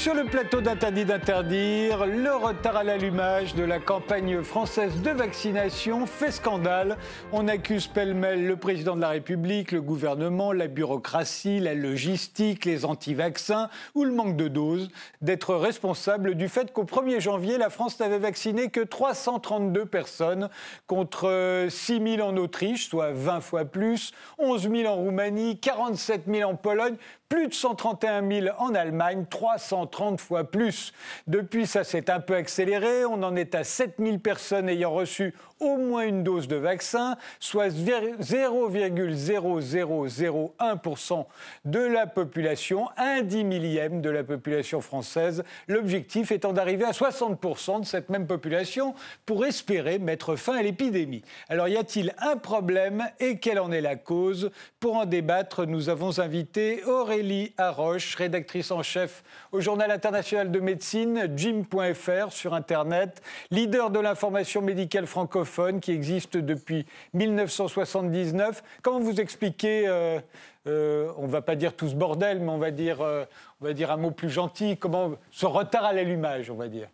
Sur le plateau d'Interdit d'interdire. Le retard à l'allumage de la campagne française de vaccination fait scandale. On accuse pêle-mêle le président de la République, le gouvernement, la bureaucratie, la logistique, les anti-vaccins ou le manque de doses d'être responsables du fait qu'au 1er janvier, la France n'avait vacciné que 332 personnes contre 6 000 en Autriche, soit 20 fois plus, 11 000 en Roumanie, 47 000 en Pologne, plus de 131 000 en Allemagne, 330 fois plus. Depuis, ça s'est un peu accéléré. On en est à 7 000 personnes ayant reçu au moins une dose de vaccin, soit 0,0001% de la population, un dix millième de la population française. L'objectif étant d'arriver à 60% de cette même population pour espérer mettre fin à l'épidémie. Alors y a-t-il un problème et quelle en est la cause? Pour en débattre, nous avons invité Aurélie Haroche, rédactrice en chef au Journal international de médecine, jim.fr sur Internet, leader de l'information médicale francophone qui existe depuis 1979. Comment vous expliquez, euh, euh, on ne va pas dire tout ce bordel, mais on va dire, euh, on va dire un mot plus gentil, comment ce retard à l'allumage, on va dire?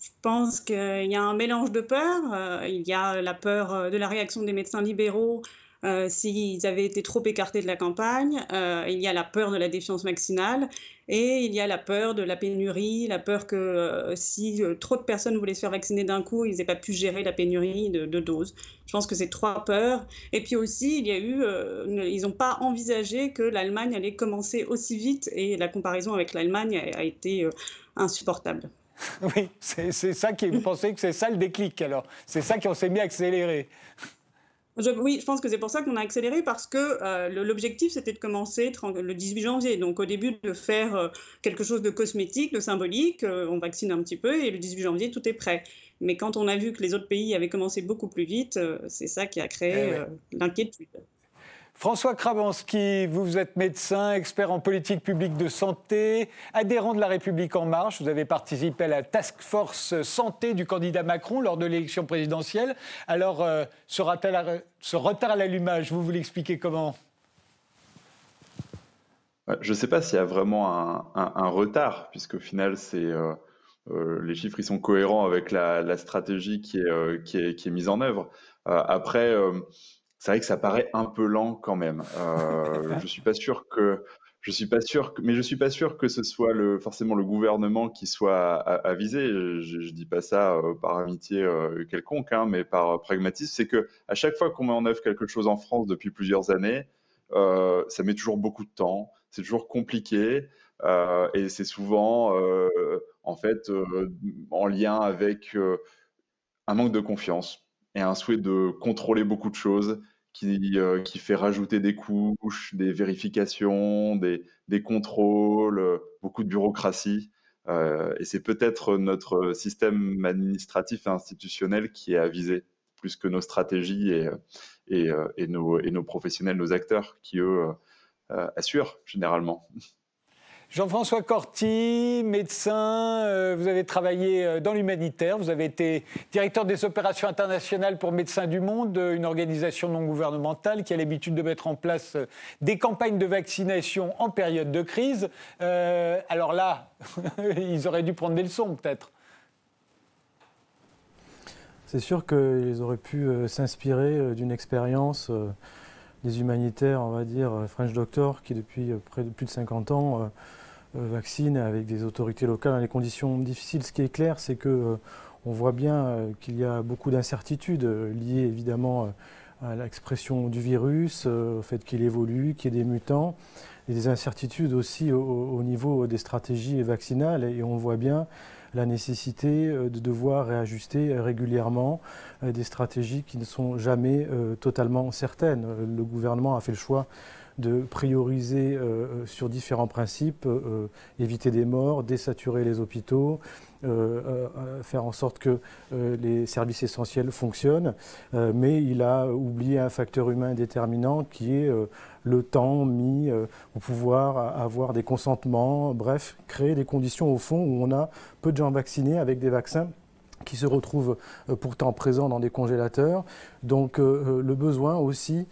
Je pense qu'il y a un mélange de peurs. il y a la peur de la réaction des médecins libéraux euh, s'ils avaient été trop écartés de la campagne. Euh, il y a la peur de la défiance vaccinale et il y a la peur de la pénurie, la peur que euh, si trop de personnes voulaient se faire vacciner d'un coup, ils n'aient pas pu gérer la pénurie de, doses. Je pense que c'est trois peurs. Et puis aussi, il y a eu, ils n'ont pas envisagé que l'Allemagne allait commencer aussi vite et la comparaison avec l'Allemagne a, été insupportable. Oui, c'est ça qui, vous pensez que c'est ça le déclic alors? C'est ça qui s'est mis à oui, je pense que c'est pour ça qu'on a accéléré parce que euh, l'objectif c'était de commencer le 18 janvier. Donc au début de faire euh, quelque chose de cosmétique, de symbolique, euh, on vaccine un petit peu et le 18 janvier tout est prêt. Mais quand on a vu que les autres pays avaient commencé beaucoup plus vite, c'est ça qui a créé eh l'inquiétude. François Krabanski, vous êtes médecin, expert en politique publique de santé, adhérent de la République En Marche. Vous avez participé à la task force santé du candidat Macron lors de l'élection présidentielle. Alors, euh, ce, retard à l'allumage, vous voulez expliquer comment? Je ne sais pas s'il y a vraiment un, retard, puisqu'au final, c'est. Euh, euh, les chiffres ils sont cohérents avec la, stratégie est, qui, est, qui est, mise en œuvre. après, c'est vrai que ça paraît un peu lent quand même. Euh, je suis pas sûr que je suis pas sûr, que, mais je suis pas sûr que ce soit le, forcément le gouvernement qui soit avisé. Je, je dis pas ça euh, par amitié euh, quelconque, hein, mais par pragmatisme. C'est que à chaque fois qu'on met en œuvre quelque chose en France depuis plusieurs années, euh, ça met toujours beaucoup de temps, c'est toujours compliqué, et c'est souvent en fait en lien avec un manque de confiance et un souhait de contrôler beaucoup de choses qui, euh, qui fait rajouter des couches, des vérifications, des, des contrôles, euh, beaucoup de bureaucratie. Euh, et c'est peut-être notre système administratif et institutionnel qui est avisé plus que nos stratégies et, et, et, nos, et nos, professionnels, nos acteurs qui, eux, assurent généralement. Jean-François Corti, médecin, euh, vous avez travaillé euh, dans l'humanitaire, vous avez été directeur des opérations internationales pour Médecins du Monde, euh, une organisation non gouvernementale qui a l'habitude de mettre en place des campagnes de vaccination en période de crise. alors là, ils auraient dû prendre des leçons peut-être. C'est sûr qu'ils auraient pu s'inspirer d'une expérience des humanitaires, on va dire, French Doctor, qui depuis près de plus de 50 ans vaccine avec des autorités locales dans les conditions difficiles. Ce qui est clair, c'est que euh, on voit bien euh, qu'il y a beaucoup d'incertitudes liées évidemment à l'expression du virus, au fait qu'il évolue, qu'il y ait des mutants, et des incertitudes aussi au, niveau des stratégies vaccinales. Et on voit bien la nécessité de devoir réajuster régulièrement des stratégies qui ne sont jamais totalement certaines. Le gouvernement a fait le choix de prioriser euh, euh, sur différents principes, euh, éviter des morts, désaturer les hôpitaux, faire en sorte que les services essentiels fonctionnent, mais il a oublié un facteur humain déterminant qui est le temps mis au pouvoir avoir des consentements, bref, créer des conditions au fond où on a peu de gens vaccinés avec des vaccins qui se retrouvent pourtant présents dans des congélateurs. Donc le besoin aussi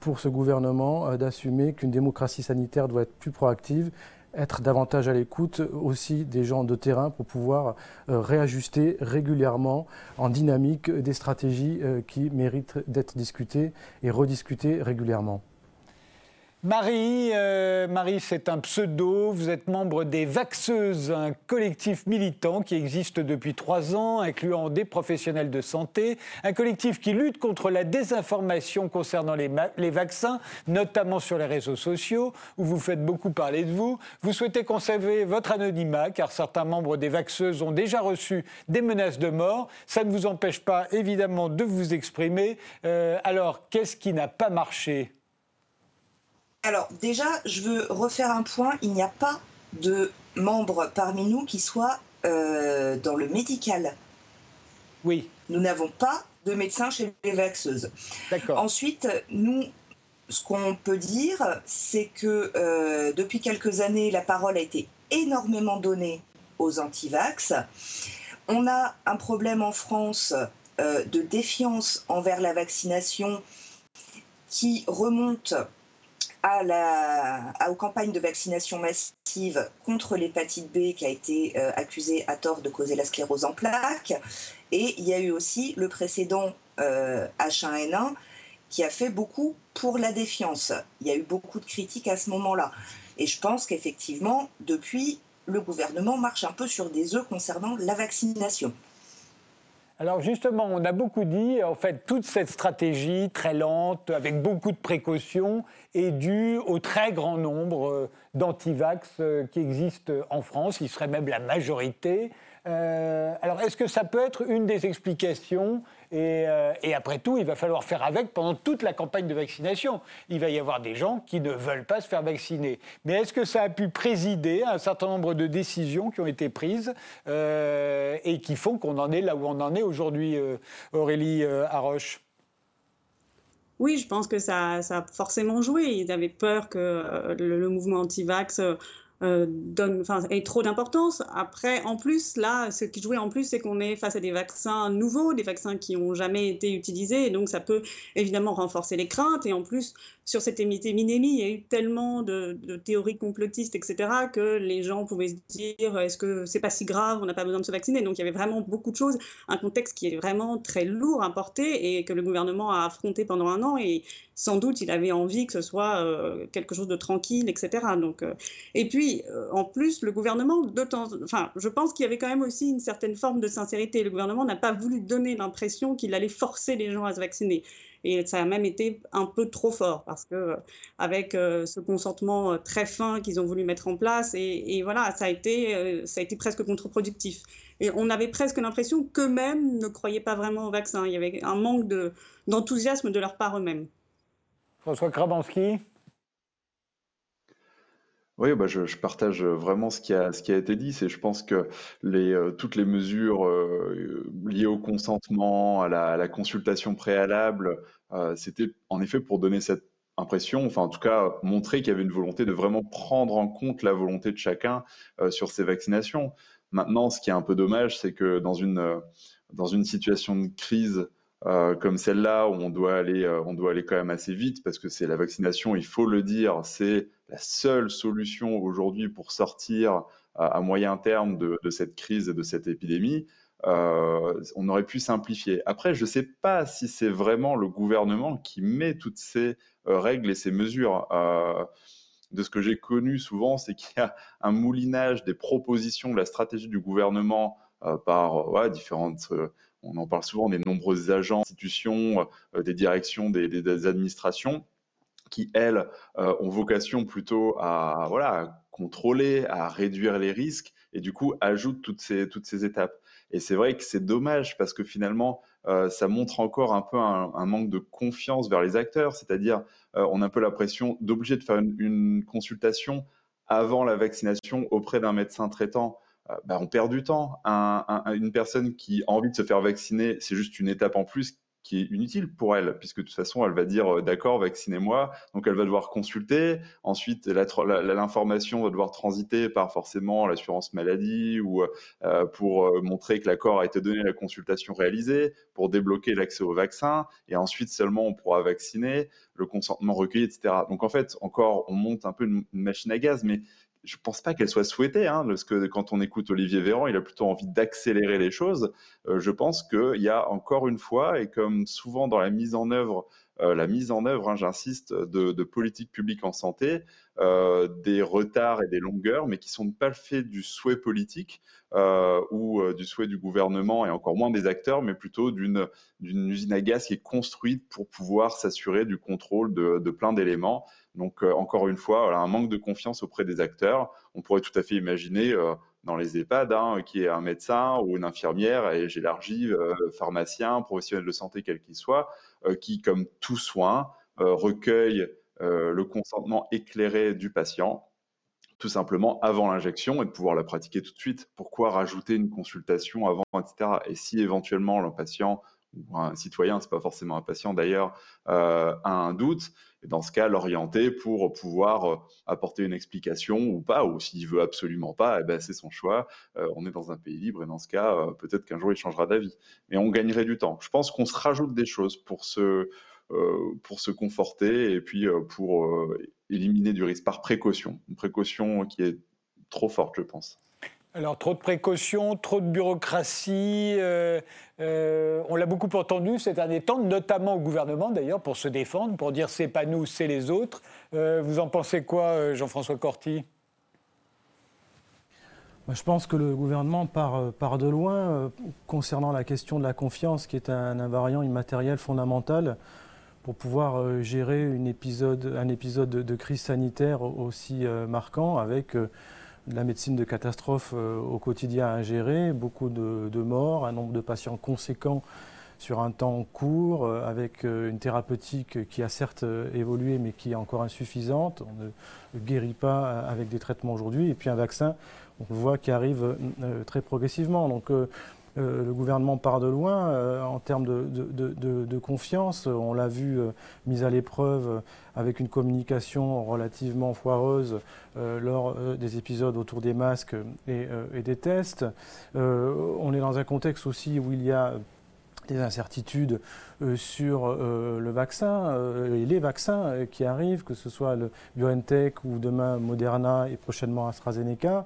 pour ce gouvernement d'assumer qu'une démocratie sanitaire doit être plus proactive être davantage à l'écoute aussi des gens de terrain pour pouvoir euh, réajuster régulièrement en dynamique des stratégies euh, qui méritent d'être discutées et rediscutées régulièrement. Marie, euh, Marie, c'est un pseudo. Vous êtes membre des Vaxeuses, un collectif militant qui existe depuis trois ans, incluant des professionnels de santé. Un collectif qui lutte contre la désinformation concernant les, vaccins, notamment sur les réseaux sociaux, où vous faites beaucoup parler de vous. Vous souhaitez conserver votre anonymat, car certains membres des Vaxeuses ont déjà reçu des menaces de mort. Ça ne vous empêche pas, évidemment, de vous exprimer. Euh, alors, qu'est-ce qui n'a pas marché? Alors déjà, je veux refaire un point. Il n'y a pas de membres parmi nous qui soient euh, dans le médical. Oui. Nous n'avons pas de médecins chez les vaxeuses. D'accord. Ensuite, nous, ce qu'on peut dire, c'est que euh, depuis quelques années, la parole a été énormément donnée aux anti-vax. On a un problème en France euh, de défiance envers la vaccination qui remonte à la, aux campagnes de vaccination massive contre l'hépatite B qui a été euh, accusée à tort de causer la sclérose en plaques. Et il y a eu aussi le précédent H1N1 euh, qui a fait beaucoup pour la défiance. Il y a eu beaucoup de critiques à ce moment-là. Et je pense qu'effectivement, depuis, le gouvernement marche un peu sur des œufs concernant la vaccination. Alors justement, on a beaucoup dit, en fait, toute cette stratégie très lente, avec beaucoup de précautions, est due au très grand nombre euh, d'antivax euh, qui existent en France, qui serait même la majorité. Euh, alors est-ce que ça peut être une des explications euh, et, après tout, il va falloir faire avec pendant toute la campagne de vaccination. Il va y avoir des gens qui ne veulent pas se faire vacciner. Mais est-ce que ça a pu présider à un certain nombre de décisions qui ont été prises euh, et qui font qu'on en est là où on en est aujourd'hui, euh, Aurélie Haroche? Oui, je pense que ça, ça, a forcément joué. Ils avaient peur que le, mouvement anti-vax euh, donne, ait trop d'importance. Après, en plus, là, ce qui jouait en plus, c'est qu'on est face à des vaccins nouveaux, des vaccins qui n'ont jamais été utilisés, et donc ça peut évidemment renforcer les craintes. Et en plus, sur cette épidémie, il y a eu tellement de, théories complotistes, etc., que les gens pouvaient se dire est-ce que c'est pas si grave, on n'a pas besoin de se vacciner? Donc il y avait vraiment beaucoup de choses, un contexte qui est vraiment très lourd à porter et que le gouvernement a affronté pendant un an. Et sans doute, il avait envie que ce soit euh, quelque chose de tranquille, etc. Donc, euh, et puis, euh, en plus, le gouvernement, de temps, enfin, je pense qu'il y avait quand même aussi une certaine forme de sincérité. Le gouvernement n'a pas voulu donner l'impression qu'il allait forcer les gens à se vacciner. Et ça a même été un peu trop fort parce que euh, avec euh, ce consentement euh, très fin qu'ils ont voulu mettre en place, et, voilà, ça a été, ça a été presque contre-productif. Et on avait presque l'impression qu'eux-mêmes ne croyaient pas vraiment au vaccin. Il y avait un manque d'enthousiasme de, leur part eux-mêmes. François Krabanski? Oui, bah je, partage vraiment ce qui a, ce qui a été dit. C'est, je pense que les, euh, toutes les mesures euh, liées au consentement, à la, consultation préalable, c'était en effet pour donner cette impression, enfin en tout cas montrer qu'il y avait une volonté de vraiment prendre en compte la volonté de chacun sur ces vaccinations. Maintenant, ce qui est un peu dommage, c'est que dans une, dans une situation de crise euh, comme celle-là où on doit aller, euh, on doit aller quand même assez vite parce que c'est la vaccination, il faut le dire, c'est la seule solution aujourd'hui pour sortir à moyen terme de, cette crise et de cette épidémie. Euh, on aurait pu simplifier. Après, je ne sais pas si c'est vraiment le gouvernement qui met toutes ces règles et ces mesures. de ce que j'ai connu souvent, c'est qu'il y a un moulinage des propositions de la stratégie du gouvernement par différentes on en parle souvent des nombreuses agences, institutions, euh, des directions, des, administrations qui, elles, euh, ont vocation plutôt à, voilà, contrôler, à réduire les risques, et du coup ajoutent toutes ces, toutes ces étapes. Et c'est vrai que c'est dommage parce que finalement, euh, ça montre encore un peu un, manque de confiance vers les acteurs, c'est-à-dire on a un peu l'impression d'obliger de faire une, consultation avant la vaccination auprès d'un médecin traitant. Euh, bah, on perd du temps. une personne qui a envie de se faire vacciner, c'est juste une étape en plus qui est inutile pour elle, puisque de toute façon, elle va dire d'accord, vaccinez-moi. Donc, elle va devoir consulter. Ensuite, l'information va devoir transiter par forcément l'assurance maladie ou pour montrer que l'accord a été donné la consultation réalisée, pour débloquer l'accès au vaccin. Et ensuite, seulement, on pourra vacciner, le consentement recueilli, etc. Donc, en fait, encore, on monte un peu une machine à gaz, mais je pense pas qu'elle soit souhaitée, hein, parce que quand on écoute Olivier Véran, il a plutôt envie d'accélérer les choses. Euh, je pense qu'il y a encore une fois, et comme souvent dans la mise en œuvre, euh, la mise en œuvre, hein, j'insiste, de, de politiques publiques en santé, euh, des retards et des longueurs, mais qui sont pas le fait du souhait politique ou du souhait du gouvernement et encore moins des acteurs, mais plutôt d'une usine à gaz qui est construite pour pouvoir s'assurer du contrôle de, de plein d'éléments. Donc, euh, encore une fois, un manque de confiance auprès des acteurs. On pourrait tout à fait imaginer euh, dans les EHPAD hein, qu'il y ait un médecin ou une infirmière, et j'élargis, euh, pharmacien, professionnel de santé, quel qu'il soit, qui, comme tout soin, recueille le consentement éclairé du patient tout simplement avant l'injection et de pouvoir la pratiquer tout de suite. Pourquoi rajouter une consultation avant, etc. Et si éventuellement le patient ou un citoyen, c'est pas forcément un patient d'ailleurs, euh, a un doute, et dans ce cas, l'orienter pour pouvoir euh, apporter une explication ou pas, ou s'il veut absolument pas, eh ben, c'est son choix. Euh, on est dans un pays libre et dans ce cas, peut-être qu'un jour il changera d'avis. Mais on gagnerait du temps. Je pense qu'on se rajoute des choses pour se, pour se conforter et puis pour éliminer du risque par précaution. Une précaution qui est trop forte, je pense. Alors, trop de précautions, trop de bureaucratie. Euh, euh, on l'a beaucoup entendu ces derniers temps, notamment au gouvernement d'ailleurs, pour se défendre, pour dire c'est pas nous, c'est les autres. Euh, vous en pensez quoi, Jean-François Corti? Je pense que le gouvernement part, de loin concernant la question de la confiance, qui est un invariant immatériel fondamental pour pouvoir gérer un épisode de, crise sanitaire aussi marquant avec la médecine de catastrophe euh, au quotidien à gérer, beaucoup de, morts, un nombre de patients conséquent sur un temps court, euh, avec euh, une thérapeutique qui a certes évolué mais qui est encore insuffisante. On ne guérit pas avec des traitements aujourd'hui. Et puis un vaccin, on le voit, qui arrive très progressivement. Donc euh, le gouvernement part de loin euh, en termes de, confiance. On l'a vu euh, mise à l'épreuve avec une communication relativement foireuse lors des épisodes autour des masques et, des tests. on est dans un contexte aussi où il y a des incertitudes sur le vaccin et les vaccins qui arrivent, que ce soit le BioNTech ou demain Moderna et prochainement AstraZeneca.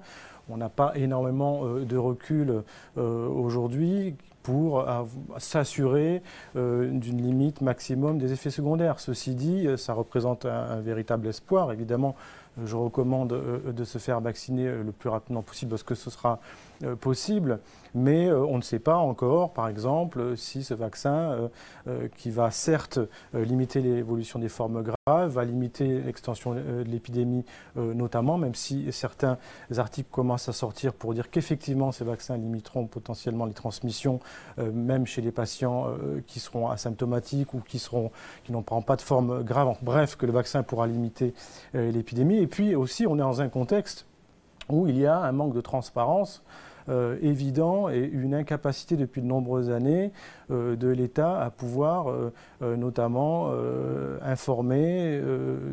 On n'a pas énormément euh, de recul euh, aujourd'hui pour s'assurer euh, d'une limite maximum des effets secondaires. Ceci dit, ça représente un véritable espoir. Évidemment, je recommande de se faire vacciner le plus rapidement possible parce que ce sera possible, mais euh, on ne sait pas encore, par exemple, si ce vaccin, euh, qui va certes limiter l'évolution des formes graves, va limiter l'extension de l'épidémie notamment, même si certains articles commencent à sortir pour dire qu'effectivement ces vaccins limiteront potentiellement les transmissions, même chez les patients qui seront asymptomatiques ou qui seront qui n'auront pas de forme grave. Bref, que le vaccin pourra limiter l'épidémie. Et puis aussi, on est dans un contexte où il y a un manque de transparence euh, évident et une incapacité depuis de nombreuses années euh, de l'État à pouvoir euh, notamment informer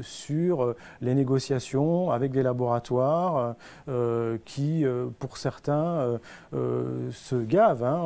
sur les négociations avec des laboratoires qui, pour certains, se gavent hein,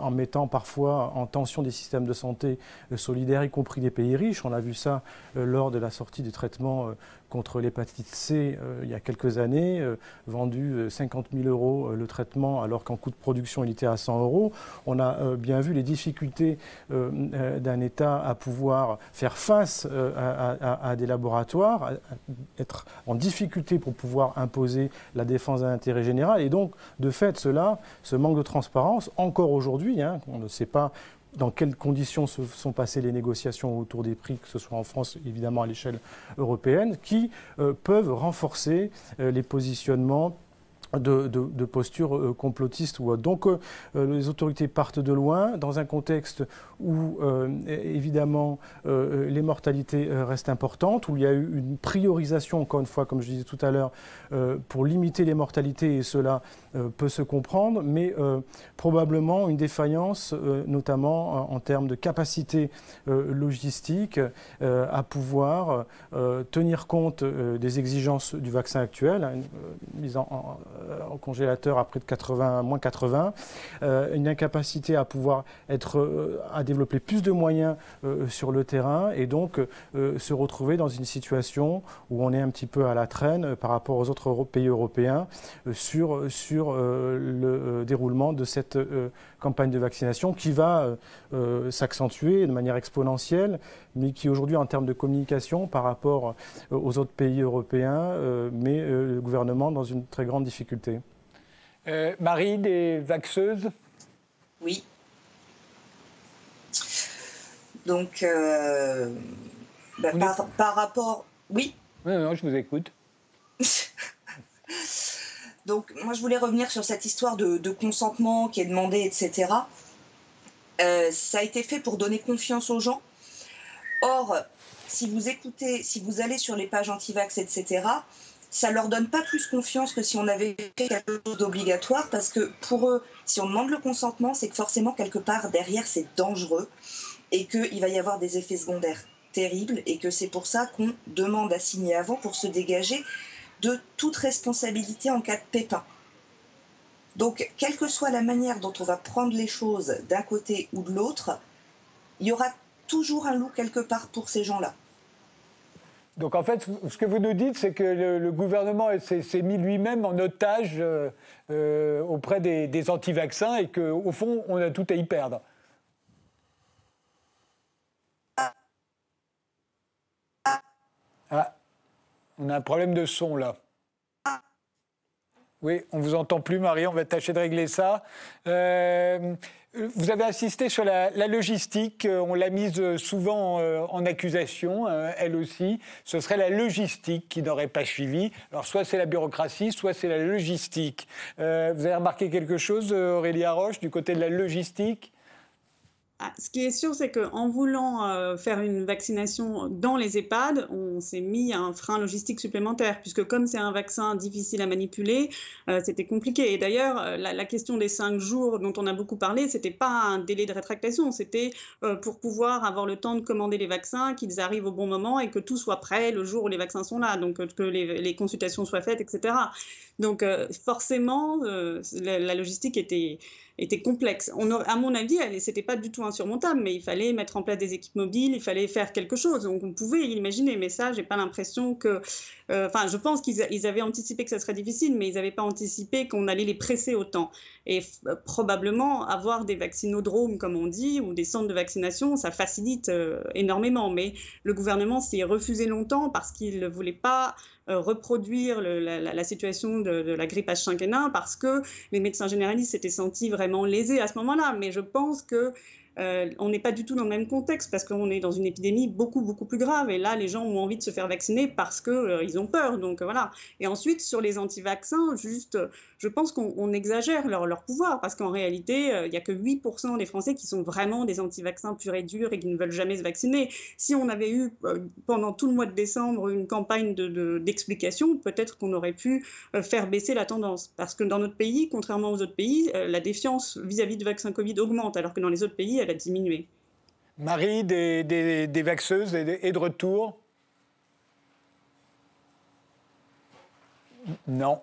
en, mettant parfois en tension des systèmes de santé solidaires, y compris des pays riches. On a vu ça lors de la sortie du traitement contre l'hépatite C euh, il y a quelques années, euh, vendu 50 euh, 000 euros le traitement alors qu'en coût de production il était à 100 euros. On a bien vu les difficultés d'un État à pouvoir faire face à, des laboratoires, être en difficulté pour pouvoir imposer la défense d'un intérêt général. Et donc, de fait, cela, ce manque de transparence, encore aujourd'hui, hein, on ne sait pas dans quelles conditions se sont passées les négociations autour des prix, que ce soit en France, évidemment à l'échelle européenne, qui euh, peuvent renforcer euh, les positionnements de, de, postures euh, complotistes ou autres. Donc euh, euh, les autorités partent de loin dans un contexte où évidemment les mortalités restent importantes, où il y a eu une priorisation, encore une fois, comme je disais tout à l'heure, pour limiter les mortalités et cela peut se comprendre, mais probablement une défaillance, notamment en, termes de capacité logistique, à pouvoir tenir compte des exigences du vaccin actuel, hein, en au congélateur à près de 80, moins 80, euh, une incapacité à pouvoir être, euh, à développer plus de moyens euh, sur le terrain et donc se retrouver dans une situation où on est un petit peu à la traîne par rapport aux autres pays européens sur le déroulement de cette campagne de vaccination qui va s'accentuer de manière exponentielle, mais qui aujourd'hui en termes de communication par rapport aux autres pays européens met le gouvernement dans une très grande difficulté. Euh, Marie, des vaxeuses? Oui. Donc, euh, bah, par, rapport. Oui Non, non, je vous écoute. Donc, moi, je voulais revenir sur cette histoire de, consentement qui est demandé, etc. Euh, ça a été fait pour donner confiance aux gens. Or, si vous écoutez, si vous allez sur les pages anti-vax, etc., ça leur donne pas plus confiance que si on avait fait quelque chose d'obligatoire, parce que pour eux, si on demande le consentement, c'est que forcément, quelque part, derrière, c'est dangereux et qu'il va y avoir des effets secondaires terribles et que c'est pour ça qu'on demande à signer avant pour se dégager de toute responsabilité en cas de pépin. Donc, quelle que soit la manière dont on va prendre les choses d'un côté ou de l'autre, il y aura toujours un loup quelque part pour ces gens-là. Donc en fait, ce que vous nous dites, c'est que le, gouvernement s'est mis lui-même en otage euh, euh, auprès des, anti-vaccins et qu'au fond, on a tout à y perdre. Ah, on a un problème de son là. Oui, on vous entend plus, Marie. On va tâcher de régler ça. Euh, vous avez insisté sur la, logistique, euh, on l'a mise souvent euh, en accusation, euh, elle aussi. Ce serait la logistique qui n'aurait pas suivi. Alors soit c'est la bureaucratie, soit c'est la logistique. vous avez remarqué quelque chose, Aurélie Roche, du côté de la logistique? Ce qui est sûr, c'est qu'en voulant euh, faire une vaccination dans les EHPAD, on s'est mis un frein logistique supplémentaire, puisque comme c'est un vaccin difficile à manipuler, euh, c'était compliqué. Et d'ailleurs, euh, la, question des cinq jours dont on a beaucoup parlé, c'était pas un délai de rétractation, c'était pour pouvoir avoir le temps de commander les vaccins, qu'ils arrivent au bon moment et que tout soit prêt le jour où les vaccins sont là, donc que les consultations soient faites, etc. Donc forcément, la logistique était était complexe. On à mon avis, c'était pas du tout insurmontable, mais il fallait mettre en place des équipes mobiles, il fallait faire quelque chose. Donc on pouvait imaginer, mais ça, j'ai pas l'impression que. Euh, enfin, je pense qu'ils avaient anticipé que ça serait difficile, mais ils n'avaient pas anticipé qu'on allait les presser autant. Et euh, probablement avoir des vaccinodromes, comme on dit, ou des centres de vaccination, ça facilite euh, énormément. Mais le gouvernement s'y est refusé longtemps parce qu'il ne voulait pas reproduire la, situation de, de, la grippe H5N1 parce que les médecins généralistes s'étaient sentis vraiment lésés à ce moment-là. Mais je pense que euh, on n'est pas du tout dans le même contexte parce qu'on est dans une épidémie beaucoup beaucoup plus grave. Et là les gens ont envie de se faire vacciner parce que euh, ont peur. Donc euh, voilà. Et ensuite sur les anti-vaccins juste je pense qu'on exagère leur, pouvoir parce qu'en réalité il n'y a que 8% des Français qui sont vraiment des anti-vaccins purs et durs et qui ne veulent jamais se vacciner. Si on avait eu pendant tout le mois de décembre une campagne d'explication de, peut-être qu'on aurait pu faire baisser la tendance. Parce que dans notre pays contrairement aux autres pays la défiance vis-à-vis du vaccin Covid augmente alors que dans les autres pays a diminué. Marie, des, des, vaxeuses et de, retour? Non,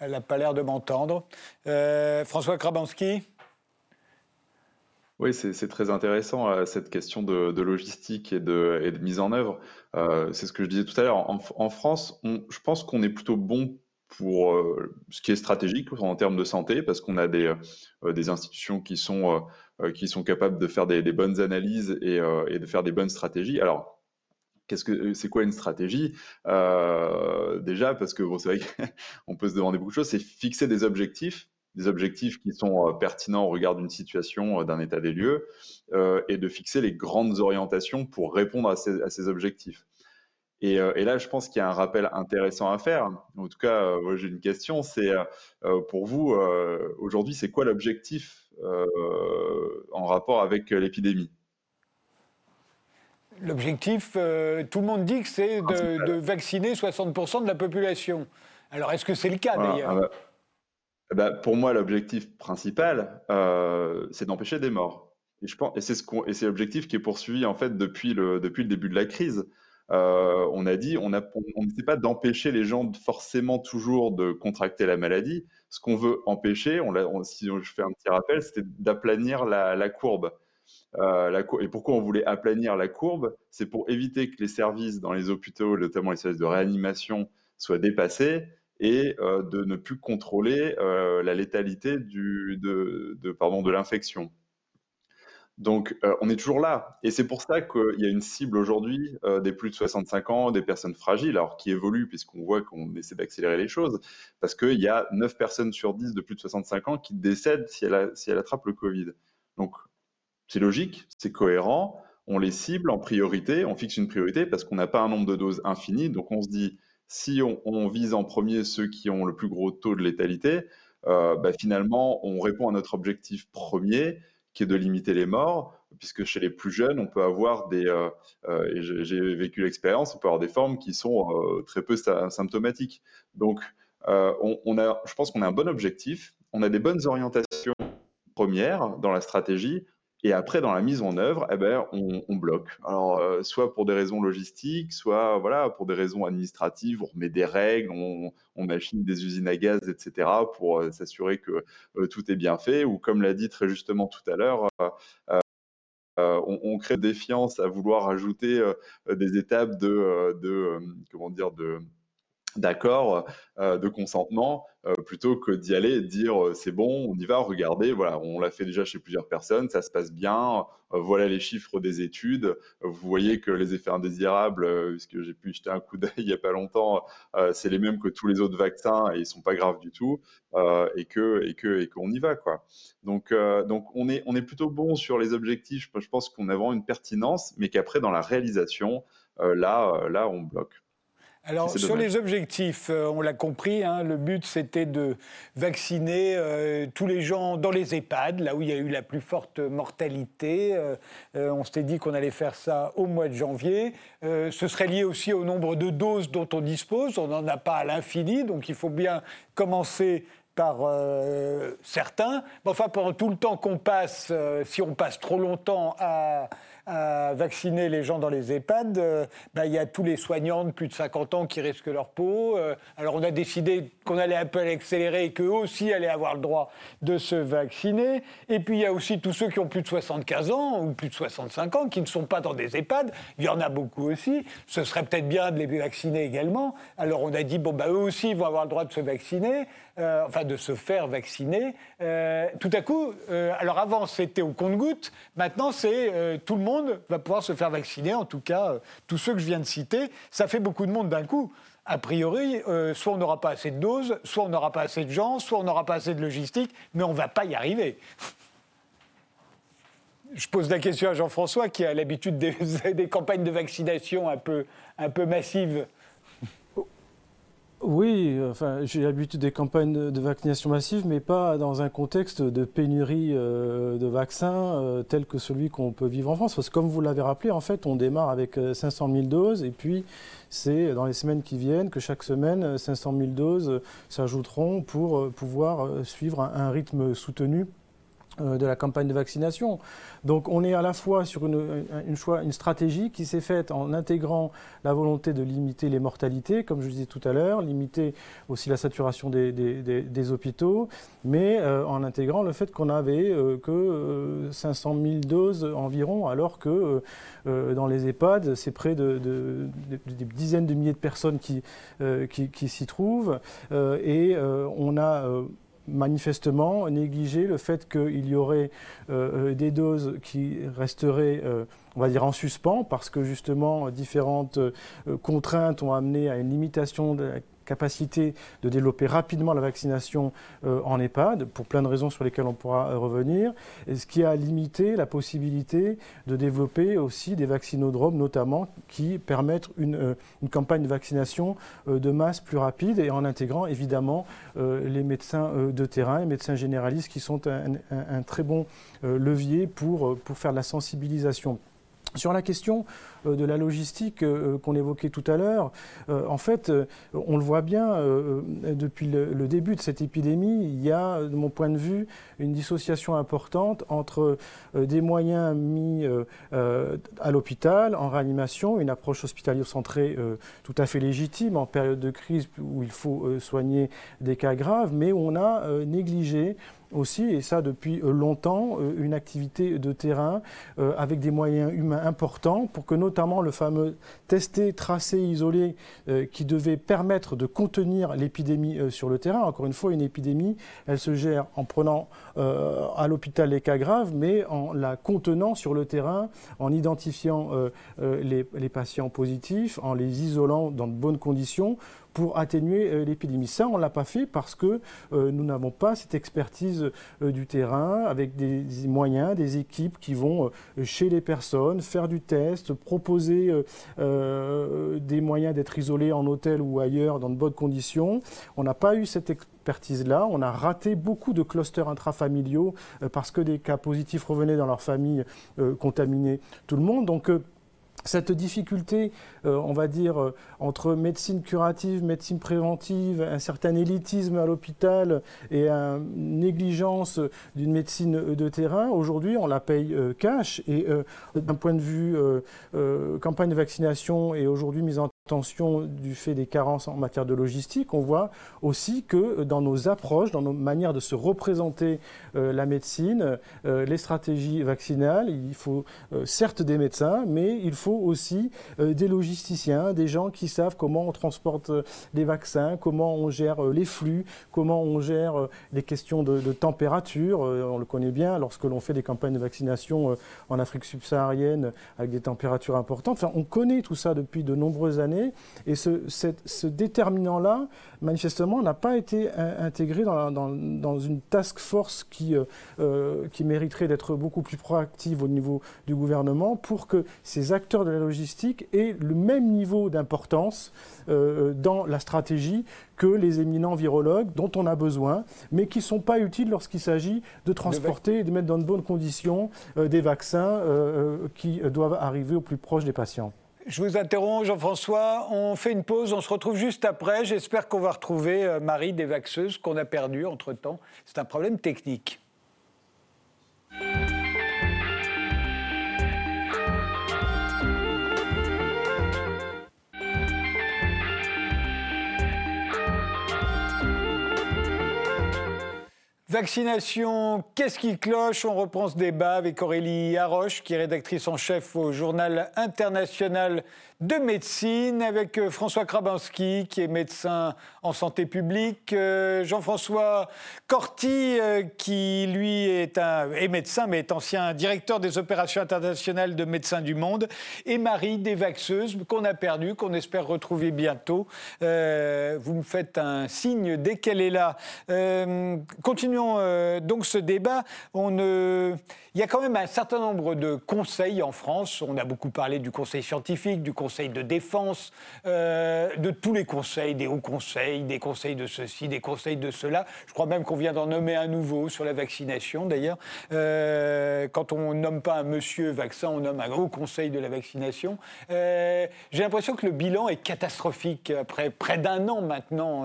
elle n'a pas l'air de m'entendre. Euh, François Krabanski? Oui, c'est très intéressant euh, cette question de, logistique et de, et de, mise en œuvre. Euh, c'est ce que je disais tout à l'heure. En, France, je pense qu'on est plutôt bon pour ce qui est stratégique en termes de santé, parce qu'on a des, des institutions qui sont euh, qui sont capables de faire des, bonnes analyses euh, et, de faire des bonnes stratégies. Alors, qu'est-ce que c'est quoi une stratégie? Euh, Déjà, parce que bon, c'est vrai qu'on peut se demander beaucoup de choses, c'est fixer des objectifs des objectifs qui sont pertinents au regard d'une situation, d'un état des lieux, et de fixer les grandes orientations pour répondre à ces, objectifs. Et, là, je pense qu'il y a un rappel intéressant à faire. En tout cas, j'ai une question, c'est pour vous, aujourd'hui, c'est quoi l'objectif en rapport avec l'épidémie L'objectif, tout le monde dit que c'est de, vacciner 60% de la population. Alors, est-ce que c'est le cas d'ailleurs ah bah, eh ben, Pour moi, l'objectif principal, c'est d'empêcher des morts. Et, je pense, et c'est ce l'objectif qui est poursuivi en fait depuis le, depuis le début de la crise. Euh, on a dit, on n'essaie pas d'empêcher les gens forcément toujours de contracter la maladie. Ce qu'on veut empêcher, si je fais un petit rappel, c'était d'aplanir la, courbe. Euh, et pourquoi on voulait aplanir la courbe? C'est pour éviter que les services dans les hôpitaux, notamment les services de réanimation, soient dépassés et euh, de ne plus contrôler la létalité de l'infection. Donc, euh, on est toujours là. Et c'est pour ça qu'il y a une cible aujourd'hui euh, des plus de 65 ans, des personnes fragiles, alors qui évoluent, puisqu'on voit qu'on essaie d'accélérer les choses, parce qu'il y a 9 personnes sur 10 de plus de 65 ans qui décèdent si elle, si elle attrape le Covid. Donc, c'est logique, c'est cohérent, on les cible en priorité, on fixe une priorité, parce qu'on n'a pas un nombre de doses infini, donc on se dit, si on, vise en premier ceux qui ont le plus gros taux de létalité, euh, bah, finalement, on répond à notre objectif premier, qui est de limiter les morts, puisque chez les plus jeunes, on peut avoir des, euh, euh, et j'ai vécu l'expérience, on peut avoir des formes qui sont euh, très peu symptomatiques. Donc, on, a, je pense qu'on a un bon objectif, on a des bonnes orientations premières dans la stratégie, et après, dans la mise en œuvre, eh ben, on, bloque. Alors, soit pour des raisons logistiques, soit voilà, pour des raisons administratives, on remet des règles, on, machine des usines à gaz, etc., pour s'assurer que tout est bien fait. Ou comme l'a dit très justement tout à l'heure, on, crée défiance à vouloir ajouter des étapes de comment dire, de d'accord, euh, de consentement, euh, plutôt que d'y aller et de dire euh, c'est bon, on y va, regardez, voilà, on l'a fait déjà chez plusieurs personnes, ça se passe bien, voilà les chiffres des études, vous voyez que les effets indésirables, puisque j'ai pu jeter un coup d'œil il n'y a pas longtemps, c'est les mêmes que tous les autres vaccins et ils sont pas graves du tout, et que et que et qu'on y va quoi. Donc donc on est on est plutôt bon sur les objectifs, je pense qu'on a vraiment une pertinence, mais qu'après dans la réalisation, là là on bloque. Alors sur les objectifs, euh, on l'a compris, hein, le but c'était de vacciner euh, tous les gens dans les EHPAD, là où il y a eu la plus forte mortalité. Euh, on s'était dit qu'on allait faire ça au mois de janvier. ce serait lié aussi au nombre de doses dont on dispose. On n'en a pas à l'infini, donc il faut bien commencer par certains. Mais enfin, pendant tout le temps qu'on passe, si on passe trop longtemps à à vacciner les gens dans les EHPAD, euh, bah, il y a tous les soignants de plus de 50 ans qui risquent leur peau. Euh, alors on a décidé qu'on allait un peu accélérer et qu'eux aussi allaient avoir le droit de se vacciner. Et puis il y a aussi tous ceux qui ont plus de 75 ans ou plus de 65 ans qui ne sont pas dans des EHPAD. Il y en a beaucoup aussi. Ce serait peut-être bien de les vacciner également. Alors on a dit, bon, bah, eux aussi vont avoir le droit de se vacciner. Euh, enfin de se faire vacciner. tout à coup, alors avant c'était au compte-goutte, maintenant c'est tout le monde va pouvoir se faire vacciner, en tout cas euh, tous ceux que je viens de citer. Ça fait beaucoup de monde d'un coup. A priori, euh, soit on n'aura pas assez de doses, soit on n'aura pas assez de gens, soit on n'aura pas assez de logistique, mais on ne va pas y arriver. Je pose la question à Jean-François qui a l'habitude des, des, campagnes de vaccination un peu, un peu massives. Oui, enfin, j'ai l'habitude des campagnes de, vaccination massive, mais pas dans un contexte de pénurie euh, de vaccins euh, tel que celui qu'on peut vivre en France. Parce que comme vous l'avez rappelé, en fait, on démarre avec 500 euh, 000 doses, et puis c'est dans les semaines qui viennent que chaque semaine, 500 000 doses s'ajouteront pour pouvoir suivre un rythme soutenu de la campagne de vaccination. Donc on est à la fois sur une, une, stratégie qui s'est faite en intégrant la volonté de limiter les mortalités, comme je disais tout à l'heure, limiter aussi la saturation des, hôpitaux, mais euh, en intégrant le fait qu'on avait euh, que 500 000 doses environ, alors que dans les EHPAD, c'est près de, des dizaines de milliers de personnes qui, qui, qui s'y trouvent, et on a manifestement négliger le fait qu'il y aurait euh, euh, des doses qui resteraient, euh, on va dire, en suspens, parce que justement différentes contraintes ont amené à une limitation de la capacité de développer rapidement la vaccination en EHPAD, pour plein de raisons sur lesquelles on pourra revenir, et ce qui a limité la possibilité de développer aussi des vaccinodromes, notamment, qui permettent une, une campagne de vaccination de masse plus rapide et en intégrant évidemment les médecins de terrain, les médecins généralistes qui sont un, très bon levier pour, pour faire de la sensibilisation. Sur la question euh, de la logistique euh, qu'on évoquait tout à l'heure, euh, en fait, on le voit bien, depuis le, début de cette épidémie, il y a, de mon point de vue, une dissociation importante entre des moyens mis à l'hôpital, en réanimation, une approche hospitalière-centrée tout à fait légitime en période de crise où il faut soigner des cas graves, mais on a négligé aussi, et ça depuis longtemps, une activité de terrain avec des moyens humains importants pour que notamment le fameux testé, tracé, isolé euh, qui devait permettre de contenir l'épidémie euh, sur le terrain. Encore une fois, une épidémie, elle se gère en prenant euh, à l'hôpital les cas graves, mais en la contenant sur le terrain, en identifiant les, les patients positifs, en les isolant dans de bonnes conditions pour atténuer euh, l'épidémie. Ça, on ne l'a pas fait parce que euh, nous n'avons pas cette expertise euh, du terrain avec des moyens, des équipes qui vont chez les personnes faire du test, proposer des moyens d'être isolés en hôtel ou ailleurs dans de bonnes conditions. On n'a pas eu cette expertise-là. On a raté beaucoup de clusters intrafamiliaux parce que des cas positifs revenaient dans leur famille, contaminer tout le monde. Donc, cette difficulté, euh, on va dire, euh, entre médecine curative, médecine préventive, un certain élitisme à l'hôpital et une négligence d'une médecine de terrain, aujourd'hui, on la paye euh, cash. Et d'un point de vue campagne de vaccination et aujourd'hui mise en tension du fait des carences en matière de logistique, on voit aussi que dans nos approches, dans nos manières de se représenter la médecine, les stratégies vaccinales, il faut certes des médecins, mais il faut aussi euh, des logisticiens, des gens qui savent comment on transporte euh, les vaccins, comment on gère euh, les flux, comment on gère les questions de, température. on le connaît bien lorsque l'on fait des campagnes de vaccination en Afrique subsaharienne avec des températures importantes. Enfin, on connaît tout ça depuis de nombreuses années et ce, déterminant-là, manifestement, n'a pas été intégré dans, une task force qui, qui mériterait d'être beaucoup plus proactive au niveau du gouvernement pour que ces acteurs de la logistique aient le même niveau d'importance euh, dans la stratégie que les éminents virologues dont on a besoin, mais qui ne sont pas utiles lorsqu'il s'agit de transporter et de mettre dans de bonnes conditions euh, des vaccins euh, qui doivent arriver au plus proche des patients. Je vous interromps, Jean-François. On fait une pause, on se retrouve juste après. J'espère qu'on va retrouver Marie des vaxeuses qu'on a perdues entre-temps. C'est un problème technique. Vaccination, qu'est-ce qui cloche? On reprend ce débat avec Aurélie Haroche, qui est rédactrice en chef au journal international de médecine avec euh, François Krabinski, qui est médecin en santé publique, euh, Jean-François Corti, euh, qui lui est, médecin, mais est ancien directeur des opérations internationales de Médecins du Monde, et Marie Desvaxeuses, qu'on a perdu, qu'on espère retrouver bientôt. vous me faites un signe dès qu'elle est là. continuons donc ce débat. Il y a quand même un certain nombre de conseils en France. On a beaucoup parlé du conseil scientifique, du conseil conseil de défense, euh, de tous les conseils, des hauts conseils, des conseils de ceci, des conseils de cela. Je crois même qu'on vient d'en nommer un nouveau sur la vaccination d'ailleurs. Euh, quand on nomme pas un monsieur vaccin, on nomme un haut conseil de la vaccination. Euh, j'ai l'impression que le bilan est catastrophique après près d'un an maintenant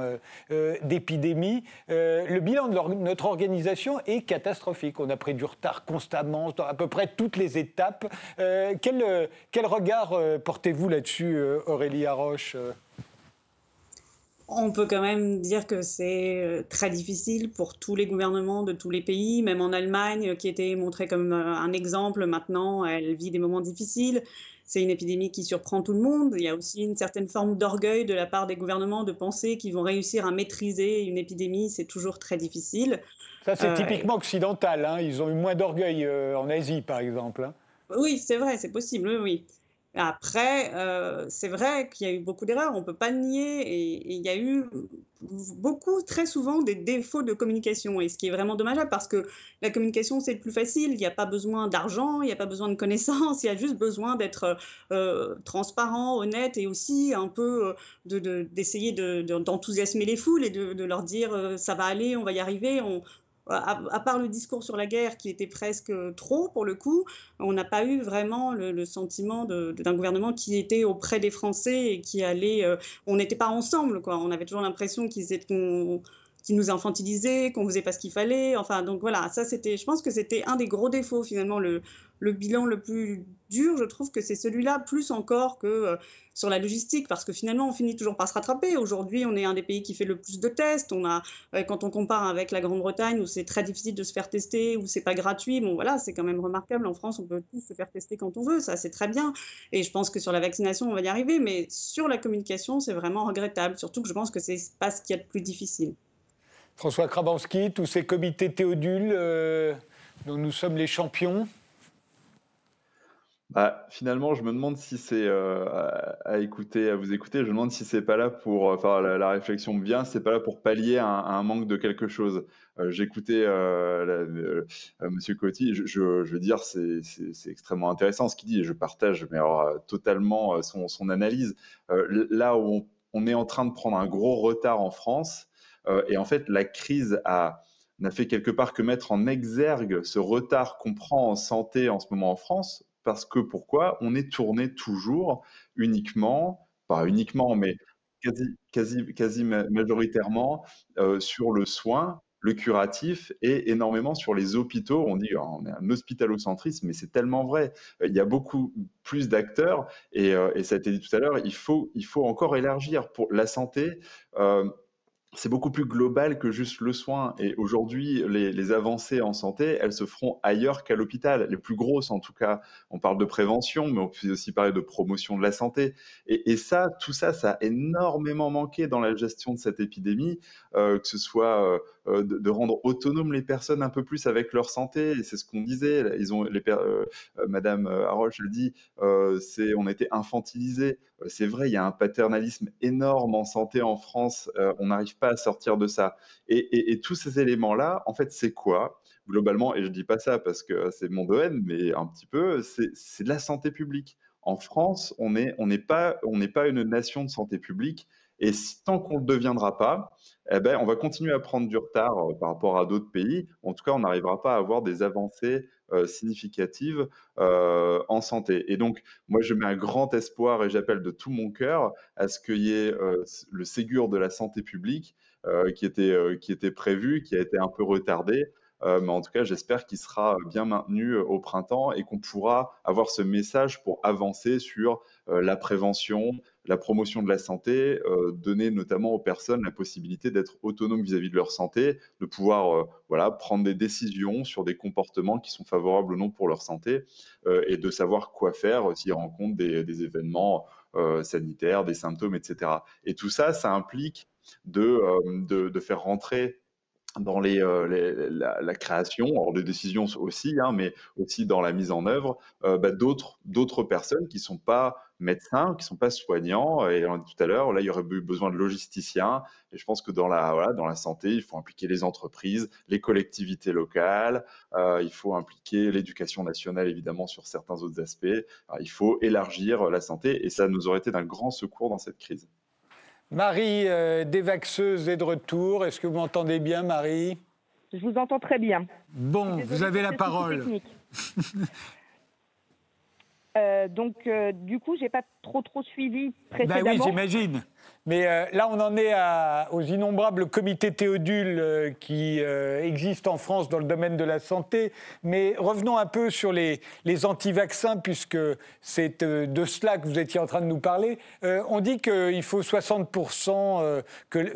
d'épidémie. le bilan de notre organisation est catastrophique. On a pris du retard constamment dans à peu près toutes les étapes. quel, quel regard portez-vous là-dessus, euh, Aurélie Haroche euh? On peut quand même dire que c'est euh, très difficile pour tous les gouvernements de tous les pays, même en Allemagne, qui était montrée comme un exemple. Maintenant, elle vit des moments difficiles. C'est une épidémie qui surprend tout le monde. Il y a aussi une certaine forme d'orgueil de la part des gouvernements de penser qu'ils vont réussir à maîtriser une épidémie. C'est toujours très difficile. Ça, c'est typiquement occidental. Hein. Ils ont eu moins d'orgueil en Asie, par exemple. Hein. Oui, c'est vrai, c'est possible, oui. Après, euh, c'est vrai qu'il y a eu beaucoup d'erreurs, on ne peut pas le nier, et, il y a eu beaucoup, très souvent, des défauts de communication, et ce qui est vraiment dommageable, parce que la communication, c'est le plus facile, il n'y a pas besoin d'argent, il n'y a pas besoin de connaissances, il y a juste besoin d'être euh, transparent, honnête, et aussi un peu euh, d'essayer de, d'enthousiasmer les foules et de, leur dire ça va aller, on va y arriver, à, part le discours sur la guerre qui était presque trop pour le coup, on n'a pas eu vraiment le, sentiment d'un gouvernement qui était auprès des Français et qui allait. Euh, on n'était pas ensemble, quoi. On avait toujours l'impression qu'ils étaient qui nous infantilisaient, qu'on faisait pas ce qu'il fallait. Enfin, donc voilà, ça c'était, je pense que c'était un des gros défauts finalement, le, le bilan le plus dur, je trouve que c'est celui-là, plus encore que euh, sur la logistique, parce que finalement, on finit toujours par se rattraper. Aujourd'hui, on est un des pays qui fait le plus de tests. On a, euh, quand on compare avec la Grande-Bretagne, où c'est très difficile de se faire tester, où c'est pas gratuit, bon voilà, c'est quand même remarquable. En France, on peut tous se faire tester quand on veut, ça c'est très bien. Et je pense que sur la vaccination, on va y arriver, mais sur la communication, c'est vraiment regrettable. Surtout que je pense que c'est pas ce qu'il y a de plus difficile. François Krabanski, tous ces comités théodules euh, dont nous sommes les champions bah, finalement, je me demande si c'est euh, à, écouter, à vous écouter, je me demande si c'est pas là pour, euh, enfin, la, réflexion me vient, c'est pas là pour pallier un, manque de quelque chose. Euh, j'écoutais Monsieur Coty, je, veux dire, c'est extrêmement intéressant ce qu'il dit et je partage mais totalement son, analyse. là où on, est en train de prendre un gros retard en France, et en fait, la crise a n'a fait quelque part que mettre en exergue ce retard qu'on prend en santé en ce moment en France, parce que pourquoi? On est tourné toujours uniquement, pas uniquement, mais quasi, quasi, quasi majoritairement euh, sur le soin, le curatif et énormément sur les hôpitaux. On dit oh, on est un hospitalocentrisme, mais c'est tellement vrai. Il y a beaucoup plus d'acteurs et, euh, ça a été dit tout à l'heure, il faut, il faut encore élargir. Pour la santé, euh, c'est beaucoup plus global que juste le soin. Et aujourd'hui, les, avancées en santé, elles se feront ailleurs qu'à l'hôpital. Les plus grosses, en tout cas, on parle de prévention, mais on peut aussi parler de promotion de la santé. Et, ça, tout ça, ça a énormément manqué dans la gestion de cette épidémie, euh, que ce soit euh, euh, de, rendre autonomes les personnes un peu plus avec leur santé. C'est ce qu'on disait. Ils ont, les, Madame Haroche le dit, on était infantilisés. C'est vrai, il y a un paternalisme énorme en santé en France. on n'arrive à sortir de ça. Et, tous ces éléments-là, en fait, c'est quoi? Globalement, et je ne dis pas ça parce que c'est mon domaine, mais un petit peu, c'est de la santé publique. En France, on n'est on pas, on pas une nation de santé publique. Et tant qu'on ne le deviendra pas, eh ben, on va continuer à prendre du retard euh, par rapport à d'autres pays. En tout cas, on n'arrivera pas à avoir des avancées euh, significatives euh, en santé. Et donc, moi, je mets un grand espoir et j'appelle de tout mon cœur à ce qu'il y ait le Ségur de la santé publique qui, était, qui était prévu, qui a été un peu retardé. Mais en tout cas, j'espère qu'il sera bien maintenu au printemps et qu'on pourra avoir ce message pour avancer sur la prévention, la promotion de la santé, euh, donner notamment aux personnes la possibilité d'être autonomes vis-à-vis de leur santé, de pouvoir euh, voilà, prendre des décisions sur des comportements qui sont favorables ou non pour leur santé, euh, et de savoir quoi faire s'ils rencontrent des, des événements sanitaires, des symptômes, etc. Et tout ça, ça implique de, de faire rentrer dans les, la, création, hors de décisions aussi, hein, mais aussi dans la mise en œuvre, bah, d'autres, personnes qui ne sont pas médecins, qui ne sont pas soignants. Et on dit tout à l'heure, là, il y aurait eu besoin de logisticiens. Et je pense que dans la, santé, il faut impliquer les entreprises, les collectivités locales, euh, il faut impliquer l'éducation nationale, évidemment, sur certains autres aspects. il faut élargir la santé et ça nous aurait été d'un grand secours dans cette crise. Marie, euh, dévaxeuse est de retour. Est-ce que vous m'entendez bien, Marie? Je vous entends très bien. Bon, vous avez la parole. Euh, donc, euh, du coup, j'ai pas trop trop suivi précédemment. Ben oui, j'imagine. Mais euh, là, on en est aux innombrables comités théodules qui existent en France dans le domaine de la santé. Mais revenons un peu sur les, les anti-vaccins, puisque c'est de cela que vous étiez en train de nous parler. on dit qu'il faut 60% que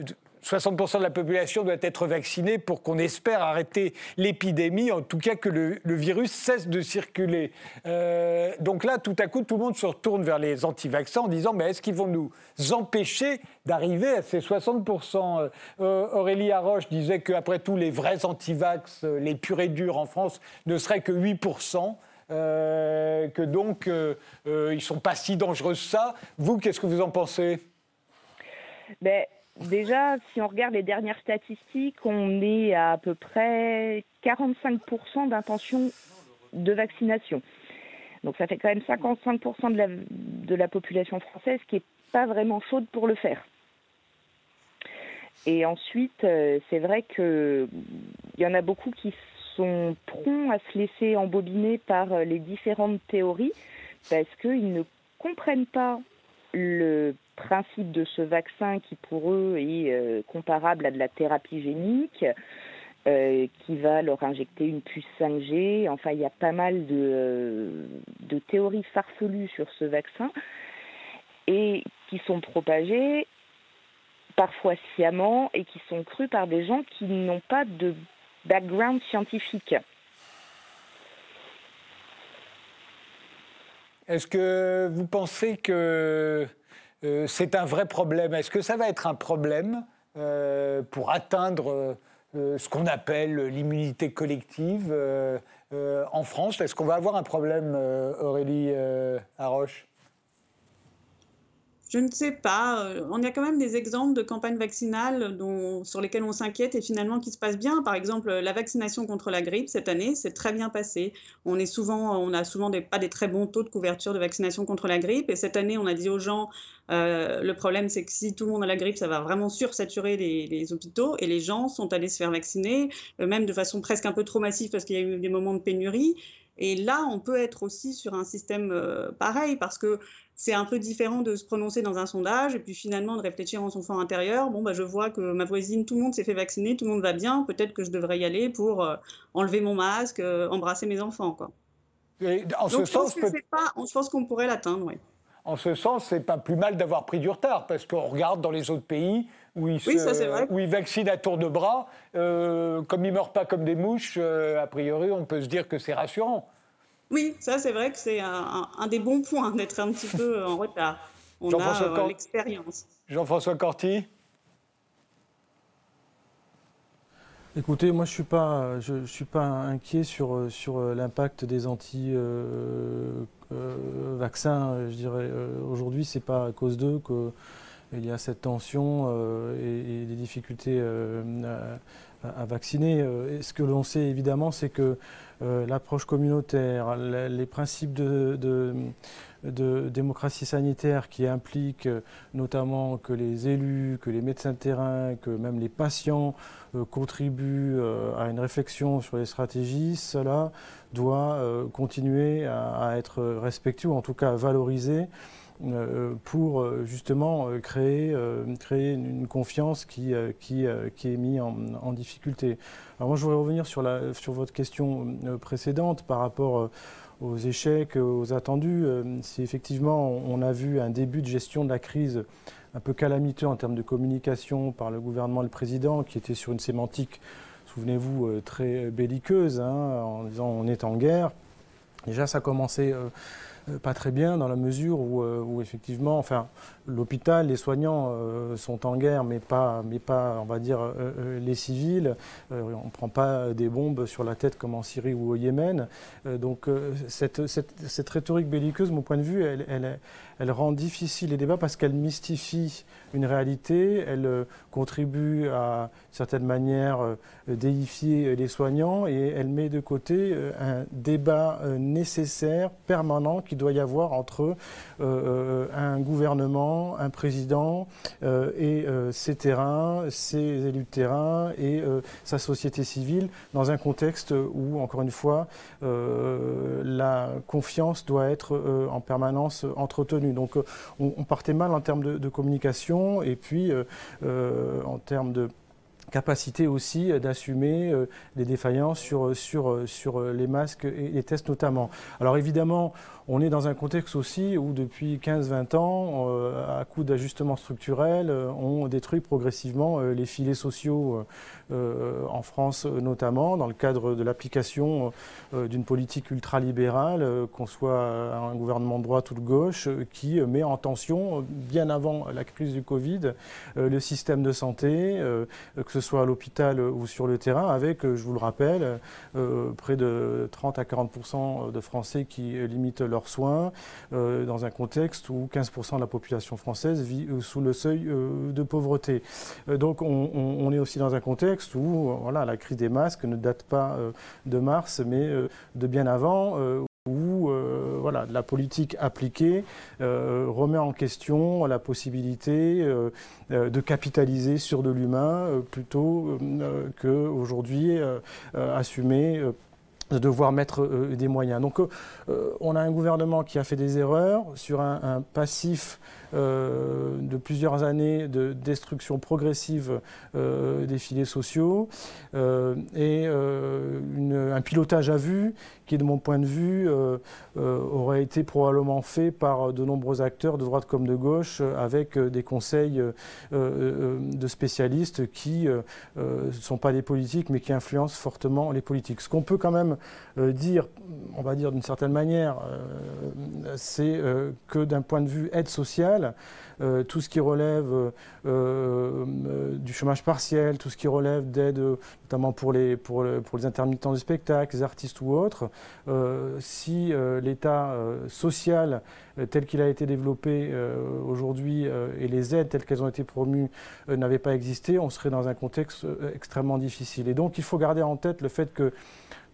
60% de la population doit être vaccinée pour qu'on espère arrêter l'épidémie, en tout cas que le, virus cesse de circuler. Euh, donc là, tout à coup, tout le monde se retourne vers les anti-vaccins en disant, mais est-ce qu'ils vont nous empêcher d'arriver à ces 60% euh, Aurélie Haroche disait qu'après tout, les vrais anti-vax, les purs et durs en France, ne seraient que 8%. que donc ils ne sont pas si dangereux que ça. Vous, qu'est-ce que vous en pensez? Ben, Déjà, si on regarde les dernières statistiques, on est à à peu près 45% d'intention de vaccination. Donc ça fait quand même 55% de la, population française qui n'est pas vraiment chaude pour le faire. Et ensuite, euh, c'est vrai qu'il y en a beaucoup qui sont prompts à se laisser embobiner par euh, les différentes théories parce qu'ils ne comprennent pas le principe de ce vaccin qui pour eux est euh, comparable à de la thérapie génique, euh, qui va leur injecter une puce 5G. Enfin, il y a pas mal de, euh, de théories farfelues sur ce vaccin et qui sont propagées parfois sciemment et qui sont crues par des gens qui n'ont pas de background scientifique. Est-ce que vous pensez que c'est un vrai problème Est-ce que ça va être un problème pour atteindre euh, ce qu'on appelle l'immunité collective euh, euh, en France? Est-ce qu'on va avoir un problème, Aurélie Haroche? Je ne sais pas. On a quand même des exemples de campagnes vaccinales dont, sur lesquelles on s'inquiète et finalement qui se passent bien. Par exemple, la vaccination contre la grippe cette année, c'est très bien passé. On est souvent, on a souvent pas des très bons taux de couverture de vaccination contre la grippe. Et cette année, on a dit aux gens euh, le problème, c'est que si tout le monde a la grippe, ça va vraiment sursaturer les, hôpitaux et les gens sont allés se faire vacciner, euh, même de façon presque un peu trop massive parce qu'il y a eu des moments de pénurie. Et là, on peut être aussi sur un système euh, pareil parce que c'est un peu différent de se prononcer dans un sondage et puis finalement de réfléchir en son fort intérieur. Bon, bah, je vois que ma voisine, tout le monde s'est fait vacciner, tout le monde va bien, peut-être que je devrais y aller pour enlever mon masque, embrasser mes enfants. Quoi. en ce sens, je pense qu'on pourrait l'atteindre, oui en ce sens, c'est pas plus mal d'avoir pris du retard, parce qu'on regarde dans les autres pays où ils, où ils vaccinent à tour de bras, euh, comme ils ne meurent pas comme des mouches, euh, a priori, on peut se dire que c'est rassurant. Oui, ça c'est vrai que c'est un, des bons points d'être un petit peu en retard. On a euh, l'expérience. Jean-François Corti? Écoutez, moi je suis pas, je, suis pas inquiet sur, sur l'impact des anti euh, vaccins, je dirais, euh, aujourd'hui, c'est pas à cause d'eux qu'il y a cette tension euh, et, des difficultés à, vacciner. ce que l'on sait évidemment, c'est que l'approche communautaire, les principes de, démocratie sanitaire qui impliquent notamment que les élus, que les médecins de terrain, que même les patients contribuent à une réflexion sur les stratégies, cela doit euh, continuer à, être respecté ou en tout cas valorisé euh, pour euh, justement créer, une, confiance qui, est mise en, difficulté. Alors moi je voudrais revenir sur, la, sur votre question précédente par rapport aux échecs, aux attendus. Si effectivement on a vu un début de gestion de la crise un peu calamiteux en termes de communication par le gouvernement et le président, qui était sur une sémantique souvenez-vous, euh, très belliqueuse, hein, en disant on est en guerre. Déjà, ça commençait euh, euh, pas très bien dans la mesure où, effectivement, enfin, l'hôpital, les soignants sont en guerre, mais pas, mais pas, on va dire, les civils. on ne prend pas des bombes sur la tête comme en Syrie ou au Yémen. donc cette, cette, rhétorique belliqueuse, mon point de vue, elle, elle, elle rend difficile les débats parce qu'elle mystifie une réalité, elle euh, contribue à, certaine manière, euh, déifier les soignants et elle met de côté euh, un débat nécessaire, permanent, qui doit y avoir entre un gouvernement, un président et ses terrains, ses élus de terrain et sa société civile dans un contexte où, encore une fois, la confiance doit être en permanence entretenue. Donc euh, on, partait mal en termes de, communication et puis euh, euh, en termes de capacité aussi d'assumer les défaillances sur, sur, sur les masques et les tests notamment. Alors évidemment, on est dans un contexte aussi où depuis 15-20 ans, à coup d'ajustements structurels, on détruit progressivement les filets sociaux en France notamment, dans le cadre de l'application d'une politique ultralibérale, qu'on soit un gouvernement de droite ou de gauche, qui met en tension, bien avant la crise du Covid, le système de santé, que ce soit à l'hôpital ou sur le terrain, avec, je vous le rappelle, près de 30 à 40% de Français qui limitent soins, euh, dans un contexte où 15% de la population française vit euh, sous le seuil euh, de pauvreté. donc on, est aussi dans un contexte où voilà, la crise des masques ne date pas de mars, mais de bien avant, où voilà, la politique appliquée remet en question la possibilité de capitaliser sur de l'humain plutôt qu'aujourd'hui assumer de devoir mettre euh, des moyens. Donc euh, on a un gouvernement qui a fait des erreurs sur un, passif euh, de plusieurs années de destruction progressive des filets sociaux et un pilotage à vue qui, de mon point de vue, aurait été probablement fait par de nombreux acteurs de droite comme de gauche avec des conseils de spécialistes qui ne sont pas des politiques mais qui influencent fortement les politiques. Ce qu'on peut quand même euh, dire, on va dire d'une certaine manière, euh, c'est euh, que d'un point de vue aide sociale, tout ce qui relève du chômage partiel, tout ce qui relève d'aide, notamment pour les, les intermittents du spectacle, les artistes ou autres, si l'État social tel qu'il a été développé aujourd'hui et les aides telles qu'elles ont été promues n'avaient pas existé, on serait dans un contexte extrêmement difficile. Et donc il faut garder en tête le fait que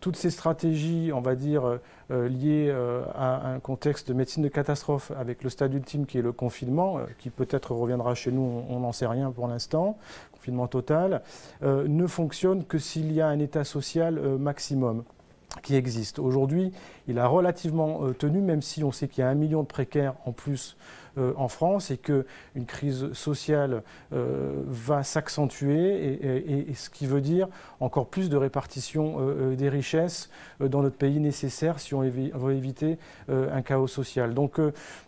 toutes ces stratégies, on va dire, euh, euh, liées euh, à un contexte de médecine de catastrophe avec le stade ultime qui est le confinement, qui peut-être reviendra chez nous, on n'en sait rien pour l'instant, confinement total, ne fonctionnent que s'il y a un état social maximum qui existe. Aujourd'hui, il a relativement tenu, même si on sait qu'il y a un million de précaires en plus euh, en France et qu'une crise sociale euh, va s'accentuer, et, ce qui veut dire encore plus de répartition euh, des richesses dans notre pays nécessaire si on veut éviter un chaos social.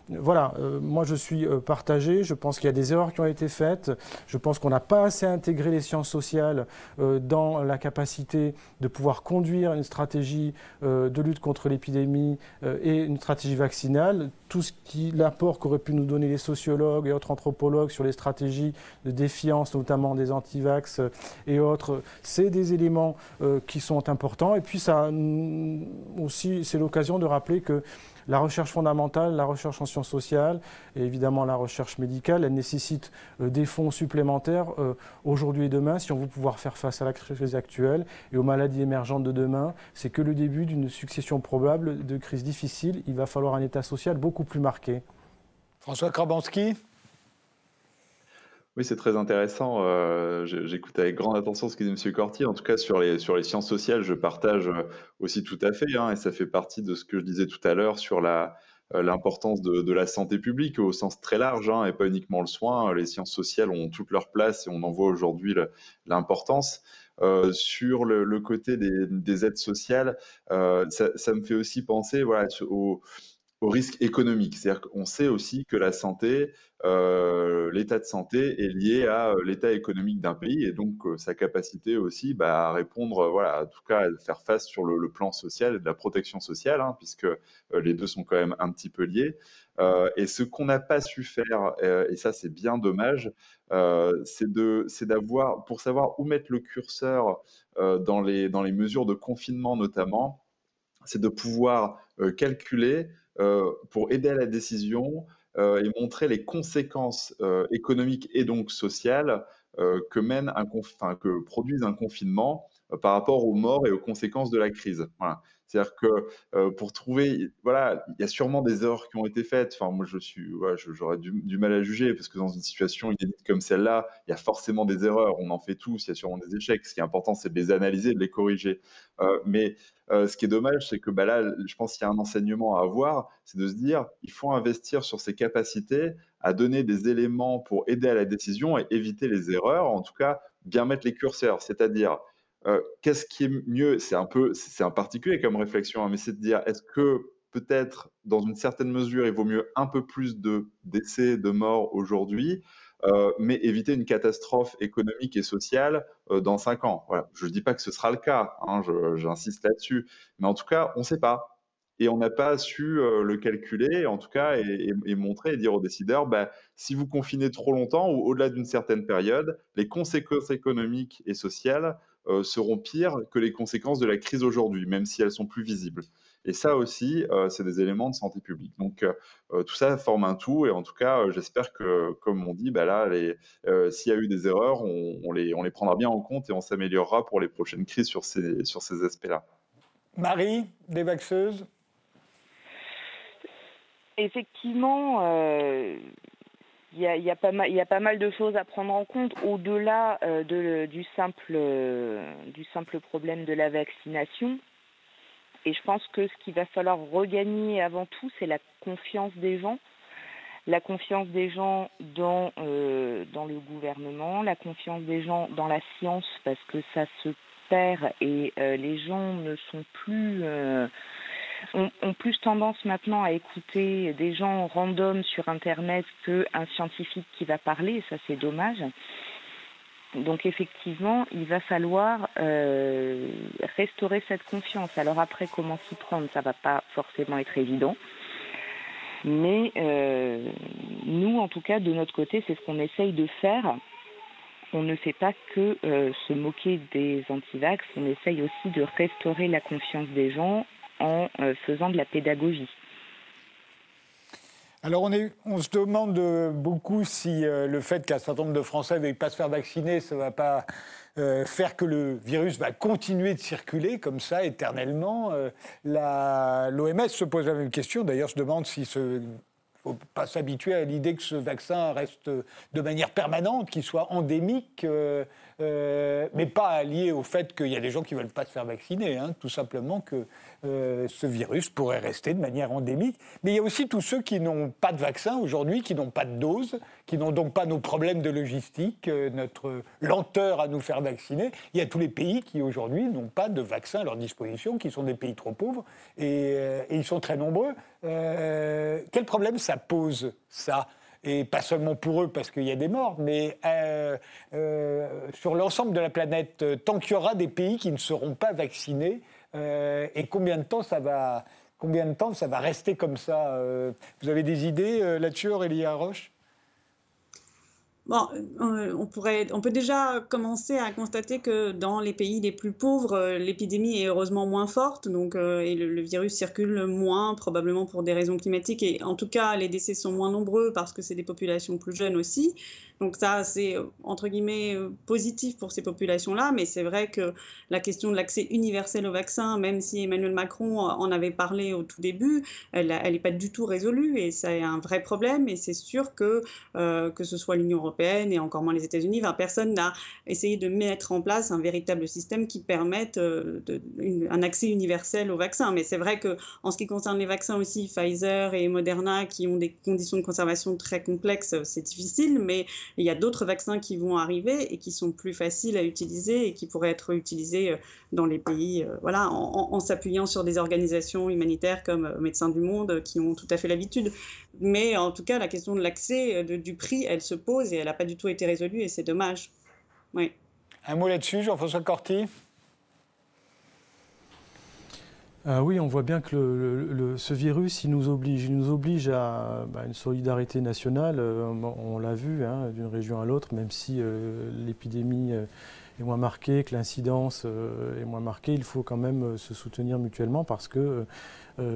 Voilà, moi je suis partagé, je pense qu'il y a des erreurs qui ont été faites, je pense qu'on n'a pas assez intégré les sciences sociales dans la capacité de pouvoir conduire une stratégie de lutte contre l'épidémie et une stratégie vaccinale. Tout ce qui l'apport qu'aurait pu nous donner les sociologues et autres anthropologues sur les stratégies de défiance, notamment des antivax et autres, c'est des éléments euh, qui sont importants. Et puis ça mm, aussi, c'est l'occasion de rappeler que la recherche fondamentale, la recherche en sciences sociales et évidemment la recherche médicale, elle nécessite euh, des fonds supplémentaires euh, aujourd'hui et demain si on veut pouvoir faire face à la crise actuelle et aux maladies émergentes de demain. C'est que le début d'une succession probable de crises difficiles. Il va falloir un état social beaucoup plus marqué. François Krabanski? Oui, c'est très intéressant. Euh, j'écoute avec grande attention ce que dit M. Corti. En tout cas, sur les, sciences sociales, je partage euh, aussi tout à fait, hein, et ça fait partie de ce que je disais tout à l'heure sur euh, l'importance de, la santé publique au sens très large, hein, et pas uniquement le soin. Les sciences sociales ont toute leur place et on en voit aujourd'hui l'importance. sur le, côté des, aides sociales, ça, me fait aussi penser voilà, au, au risque économique. C'est-à-dire qu'on sait aussi que la santé, euh, l'état de santé est lié à euh, l'état économique d'un pays et donc euh, sa capacité aussi bah, à répondre, voilà, en tout cas à faire face sur le, plan social et de la protection sociale, hein, puisque les deux sont quand même un petit peu liés. et ce qu'on n'a pas su faire, et ça c'est bien dommage, c'est d'avoir, pour savoir où mettre le curseur dans, les, dans les mesures de confinement notamment, c'est de pouvoir calculer pour aider à la décision euh, et montrer les conséquences euh, économiques et donc sociales euh, que, mène un que produise un confinement par rapport aux morts et aux conséquences de la crise. Voilà. C'est-à-dire que pour trouver, voilà, il y a sûrement des erreurs qui ont été faites. Enfin, moi, je suis, j'aurais du, mal à juger parce que dans une situation comme celle-là, il y a forcément des erreurs. On en fait tous. Il y a sûrement des échecs. Ce qui est important, c'est de les analyser, de les corriger. mais ce qui est dommage, c'est que bah, là, je pense qu'il y a un enseignement à avoir, c'est de se dire, il faut investir sur ses capacités à donner des éléments pour aider à la décision et éviter les erreurs. En tout cas, bien mettre les curseurs, c'est-à-dire qu'est-ce qui est mieux? C'est un peu, c'est un particulier comme réflexion, hein, mais c'est de dire, est-ce que peut-être dans une certaine mesure, il vaut mieux un peu plus de décès, de morts aujourd'hui, euh, mais éviter une catastrophe économique et sociale euh, dans cinq ans? Je ne dis pas que ce sera le cas, hein, j'insiste là-dessus, mais en tout cas, on ne sait pas. Et on n'a pas su euh, le calculer, en tout cas, et, montrer et dire aux décideurs, bah, si vous confinez trop longtemps ou au-delà d'une certaine période, les conséquences économiques et sociales euh, seront pires que les conséquences de la crise aujourd'hui, même si elles sont plus visibles. Et ça aussi, euh, c'est des éléments de santé publique. Donc tout ça forme un tout, et en tout cas, j'espère que, comme on dit, bah là, s'il y a eu des erreurs, on, les, on les prendra bien en compte et on s'améliorera pour les prochaines crises sur ces, sur ces aspects-là. Marie, des vaxeuses Effectivement, euh, il y, a, pas mal, y a pas mal de choses à prendre en compte au-delà euh, de, du, simple, du simple problème de la vaccination. Et je pense que ce qu'il va falloir regagner avant tout, c'est la confiance des gens. La confiance des gens dans, euh, dans le gouvernement, la confiance des gens dans la science, parce que ça se perd et les gens ne sont plus ont, plus tendance maintenant à écouter des gens random sur Internet qu'un scientifique qui va parler, ça c'est dommage. Donc effectivement, il va falloir euh, restaurer cette confiance. Alors après, comment s'y prendre, ça va pas forcément être évident. Mais euh, nous, en tout cas, de notre côté, c'est ce qu'on essaye de faire. On ne fait pas que euh, se moquer des antivax, on essaye aussi de restaurer la confiance des gens en euh, faisant de la pédagogie. Alors on, se demande beaucoup si euh, le fait qu'un certain nombre de Français ne veuillent pas se faire vacciner, ça ne va pas euh, faire que le virus va continuer de circuler comme ça éternellement. L'OMS se pose la même question. D'ailleurs, se demande si ce faut pas s'habituer à l'idée que ce vaccin reste de manière permanente, qu'il soit endémique, mais pas lié au fait qu'il y a des gens qui ne veulent pas se faire vacciner. Hein. tout simplement que euh, ce virus pourrait rester de manière endémique. Mais il y a aussi tous ceux qui n'ont pas de vaccin aujourd'hui, qui n'ont pas de dose, qui n'ont donc pas nos problèmes de logistique, euh, notre lenteur à nous faire vacciner. Il y a tous les pays qui aujourd'hui n'ont pas de vaccin à leur disposition, qui sont des pays trop pauvres, et, euh, ils sont très nombreux. quel problème ça pose, ça? Et pas seulement pour eux parce qu'il y a des morts, mais sur l'ensemble de la planète, tant qu'il y aura des pays qui ne seront pas vaccinés, euh, et combien de temps ça va, combien de temps ça va rester comme ça euh, Vous avez des idées euh, là-dessus, Aurélie Roche Bon, on, pourrait, on peut déjà commencer à constater que dans les pays les plus pauvres, l'épidémie est heureusement moins forte, donc et le, virus circule moins, probablement pour des raisons climatiques, et en tout cas les décès sont moins nombreux parce que c'est des populations plus jeunes aussi. Donc ça, c'est euh, entre guillemets euh, positif pour ces populations-là, mais c'est vrai que la question de l'accès universel au vaccin, même si Emmanuel Macron en avait parlé au tout début, elle n'est pas du tout résolue et c'est un vrai problème. Et c'est sûr que euh, que ce soit l'Union européenne et encore moins les États-Unis, personne n'a essayé de mettre en place un véritable système qui permette un accès universel au vaccin. Mais c'est vrai que en ce qui concerne les vaccins aussi, Pfizer et Moderna, qui ont des conditions de conservation très complexes, c'est difficile, mais il y a d'autres vaccins qui vont arriver et qui sont plus faciles à utiliser et qui pourraient être utilisés euh, dans les pays, euh, voilà, en, s'appuyant sur des organisations humanitaires comme euh, Médecins du Monde qui ont tout à fait l'habitude. Mais en tout cas, la question de l'accès, du prix, elle se pose et elle n'a pas du tout été résolue et c'est dommage. Oui. Un mot là-dessus, Jean-François Corti? Ah oui, on voit bien que ce virus, il nous oblige, il nous oblige à bah, une solidarité nationale. Euh, on l'a vu hein, d'une région à l'autre, même si euh, l'épidémie euh, est moins marquée, que l'incidence est moins marquée, il faut quand même se soutenir mutuellement parce que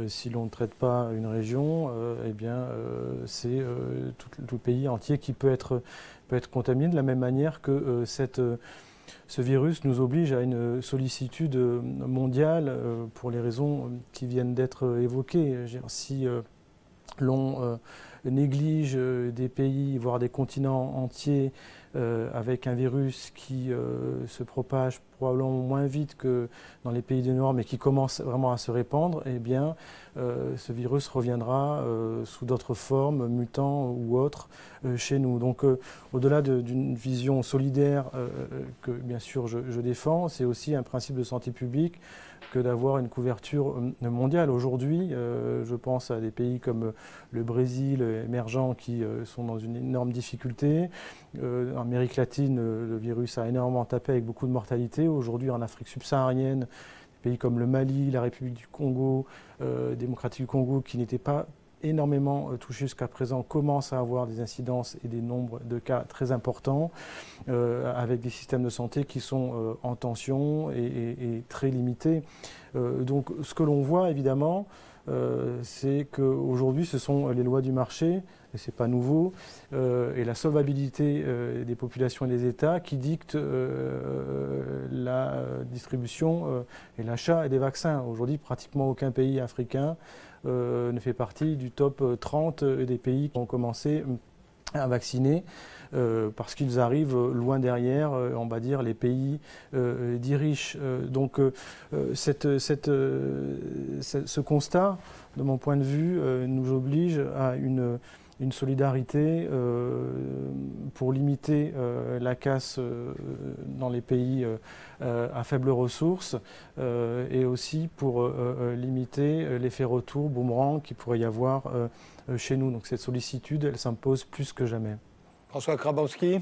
si l'on ne traite pas une région, eh bien c'est tout, le pays entier qui peut être, peut être contaminé de la même manière que cette ce virus nous oblige à une sollicitude mondiale euh, pour les raisons qui viennent d'être évoquées. Si euh, euh, néglige des pays, voire des continents entiers avec un virus qui se propage probablement moins vite que dans les pays du Nord, mais qui commence vraiment à se répandre, eh bien, ce virus reviendra sous d'autres formes, mutants ou autres, chez nous. Donc, au-delà d'une vision solidaire que, bien sûr, je défends, c'est aussi un principe de santé publique que d'avoir une couverture euh, mondiale. Aujourd'hui, euh, je pense à des pays comme euh, le Brésil émergent qui sont dans une énorme difficulté. en Amérique latine, le virus a énormément tapé avec beaucoup de mortalité. Aujourd'hui, en Afrique subsaharienne, des pays comme le Mali, la République du Congo, démocratique du Congo, qui n'étaient pas énormément touchés jusqu'à présent, commencent à avoir des incidences et des nombres de cas très importants, euh, avec des systèmes de santé qui sont euh, en tension et, très limités. Euh, donc ce que l'on voit évidemment, c'est qu'aujourd'hui ce sont les lois du marché, et ce n'est pas nouveau, et la solvabilité des populations et des États qui dictent la distribution et l'achat des vaccins. Aujourd'hui, pratiquement aucun pays africain euh, ne fait partie du top 30 des pays qui ont commencé à vacciner. Euh, parce qu'ils arrivent loin derrière, euh, on va dire, les pays dits riches. donc cette, cette, ce constat, de mon point de vue, nous oblige à une une solidarité euh, pour limiter euh, la casse euh, dans les pays à faibles ressources et aussi pour limiter l'effet retour boomerang qui pourrait y avoir chez nous. Donc cette sollicitude, elle s'impose plus que jamais. François Krabowski?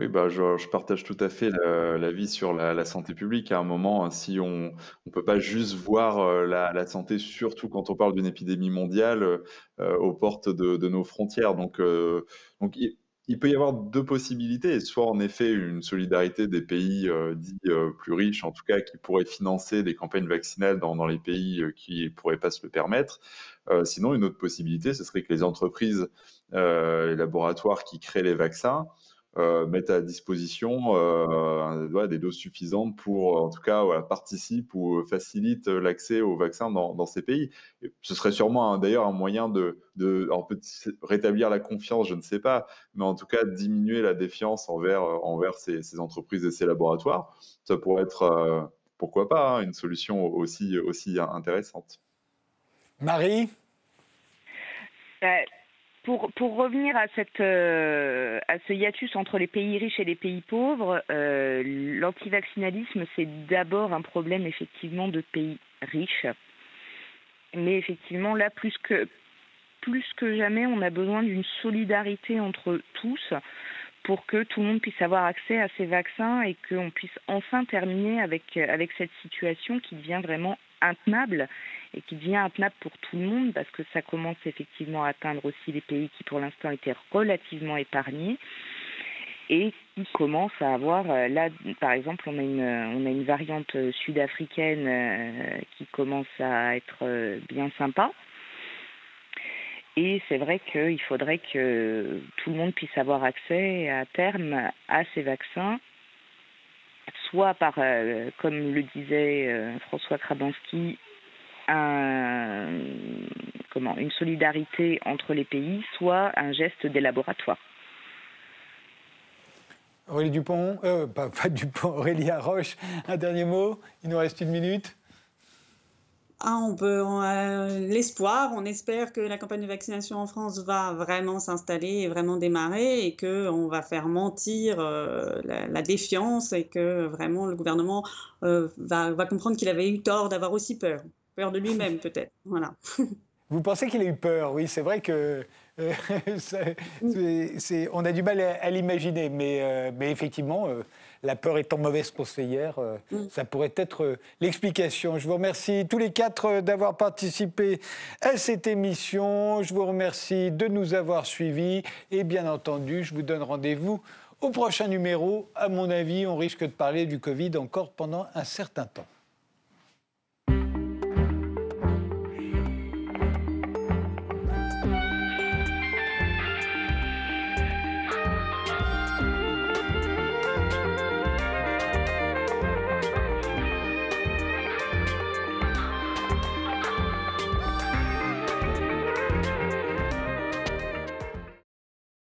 Oui, bah, je, partage tout à fait l'avis sur la, santé publique. À un moment, si on ne peut pas juste voir euh, la, santé, surtout quand on parle d'une épidémie mondiale, euh, aux portes de, nos frontières. Donc, euh, il, peut y avoir deux possibilités. Soit en effet une solidarité des pays dits plus riches, en tout cas, qui pourraient financer des campagnes vaccinales dans, les pays qui ne pourraient pas se le permettre. sinon, une autre possibilité, ce serait que les entreprises, les laboratoires qui créent les vaccins, euh, mettent à disposition euh, des doses suffisantes pour, en tout cas, voilà, participent ou facilitent l'accès aux vaccins dans, dans, ces pays. ce serait sûrement d'ailleurs un moyen de, rétablir la confiance, je ne sais pas, mais en tout cas diminuer la défiance envers, envers ces, ces entreprises et ces laboratoires. Ça pourrait être, euh, pourquoi pas, hein, une solution aussi, aussi intéressante. Marie? Pour, revenir euh, à ce hiatus entre les pays riches et les pays pauvres, euh, l'antivaccinalisme, c'est d'abord un problème effectivement de pays riches. Mais effectivement, là, plus que, plus que jamais, on a besoin d'une solidarité entre tous pour que tout le monde puisse avoir accès à ces vaccins et qu'on puisse enfin terminer avec, avec cette situation qui devient vraiment intenable et qui devient intenable pour tout le monde parce que ça commence effectivement à atteindre aussi les pays qui pour l'instant étaient relativement épargnés et qui commencent à avoir euh, là par exemple on a une on a une variante sud-africaine euh, qui commence à être euh, bien sympa. Et c'est vrai qu'il faudrait que tout le monde puisse avoir accès à terme à ces vaccins soit par, comme le disait François Krabanski, comment, une solidarité entre les pays, soit un geste des laboratoires. Aurélie Dupont, euh, pas, Dupont, Aurélie Roche, un dernier mot, il nous reste une minute. Ah, on peut l'espoir, on espère que la campagne de vaccination en France va vraiment s'installer et vraiment démarrer et que on va faire mentir euh, la, défiance et que vraiment le gouvernement euh, va, va, comprendre qu'il avait eu tort d'avoir aussi peur peur de lui-même peut-être. Voilà. Vous pensez qu'il a eu peur? Oui, c'est vrai que euh, on a du mal à, l'imaginer, mais, mais effectivement, la peur étant mauvaise conseillère, mm. ça pourrait être l'explication. Je vous remercie tous les quatre d'avoir participé à cette émission. Je vous remercie de nous avoir suivis et bien entendu, je vous donne rendez-vous au prochain numéro. À mon avis, on risque de parler du Covid encore pendant un certain temps.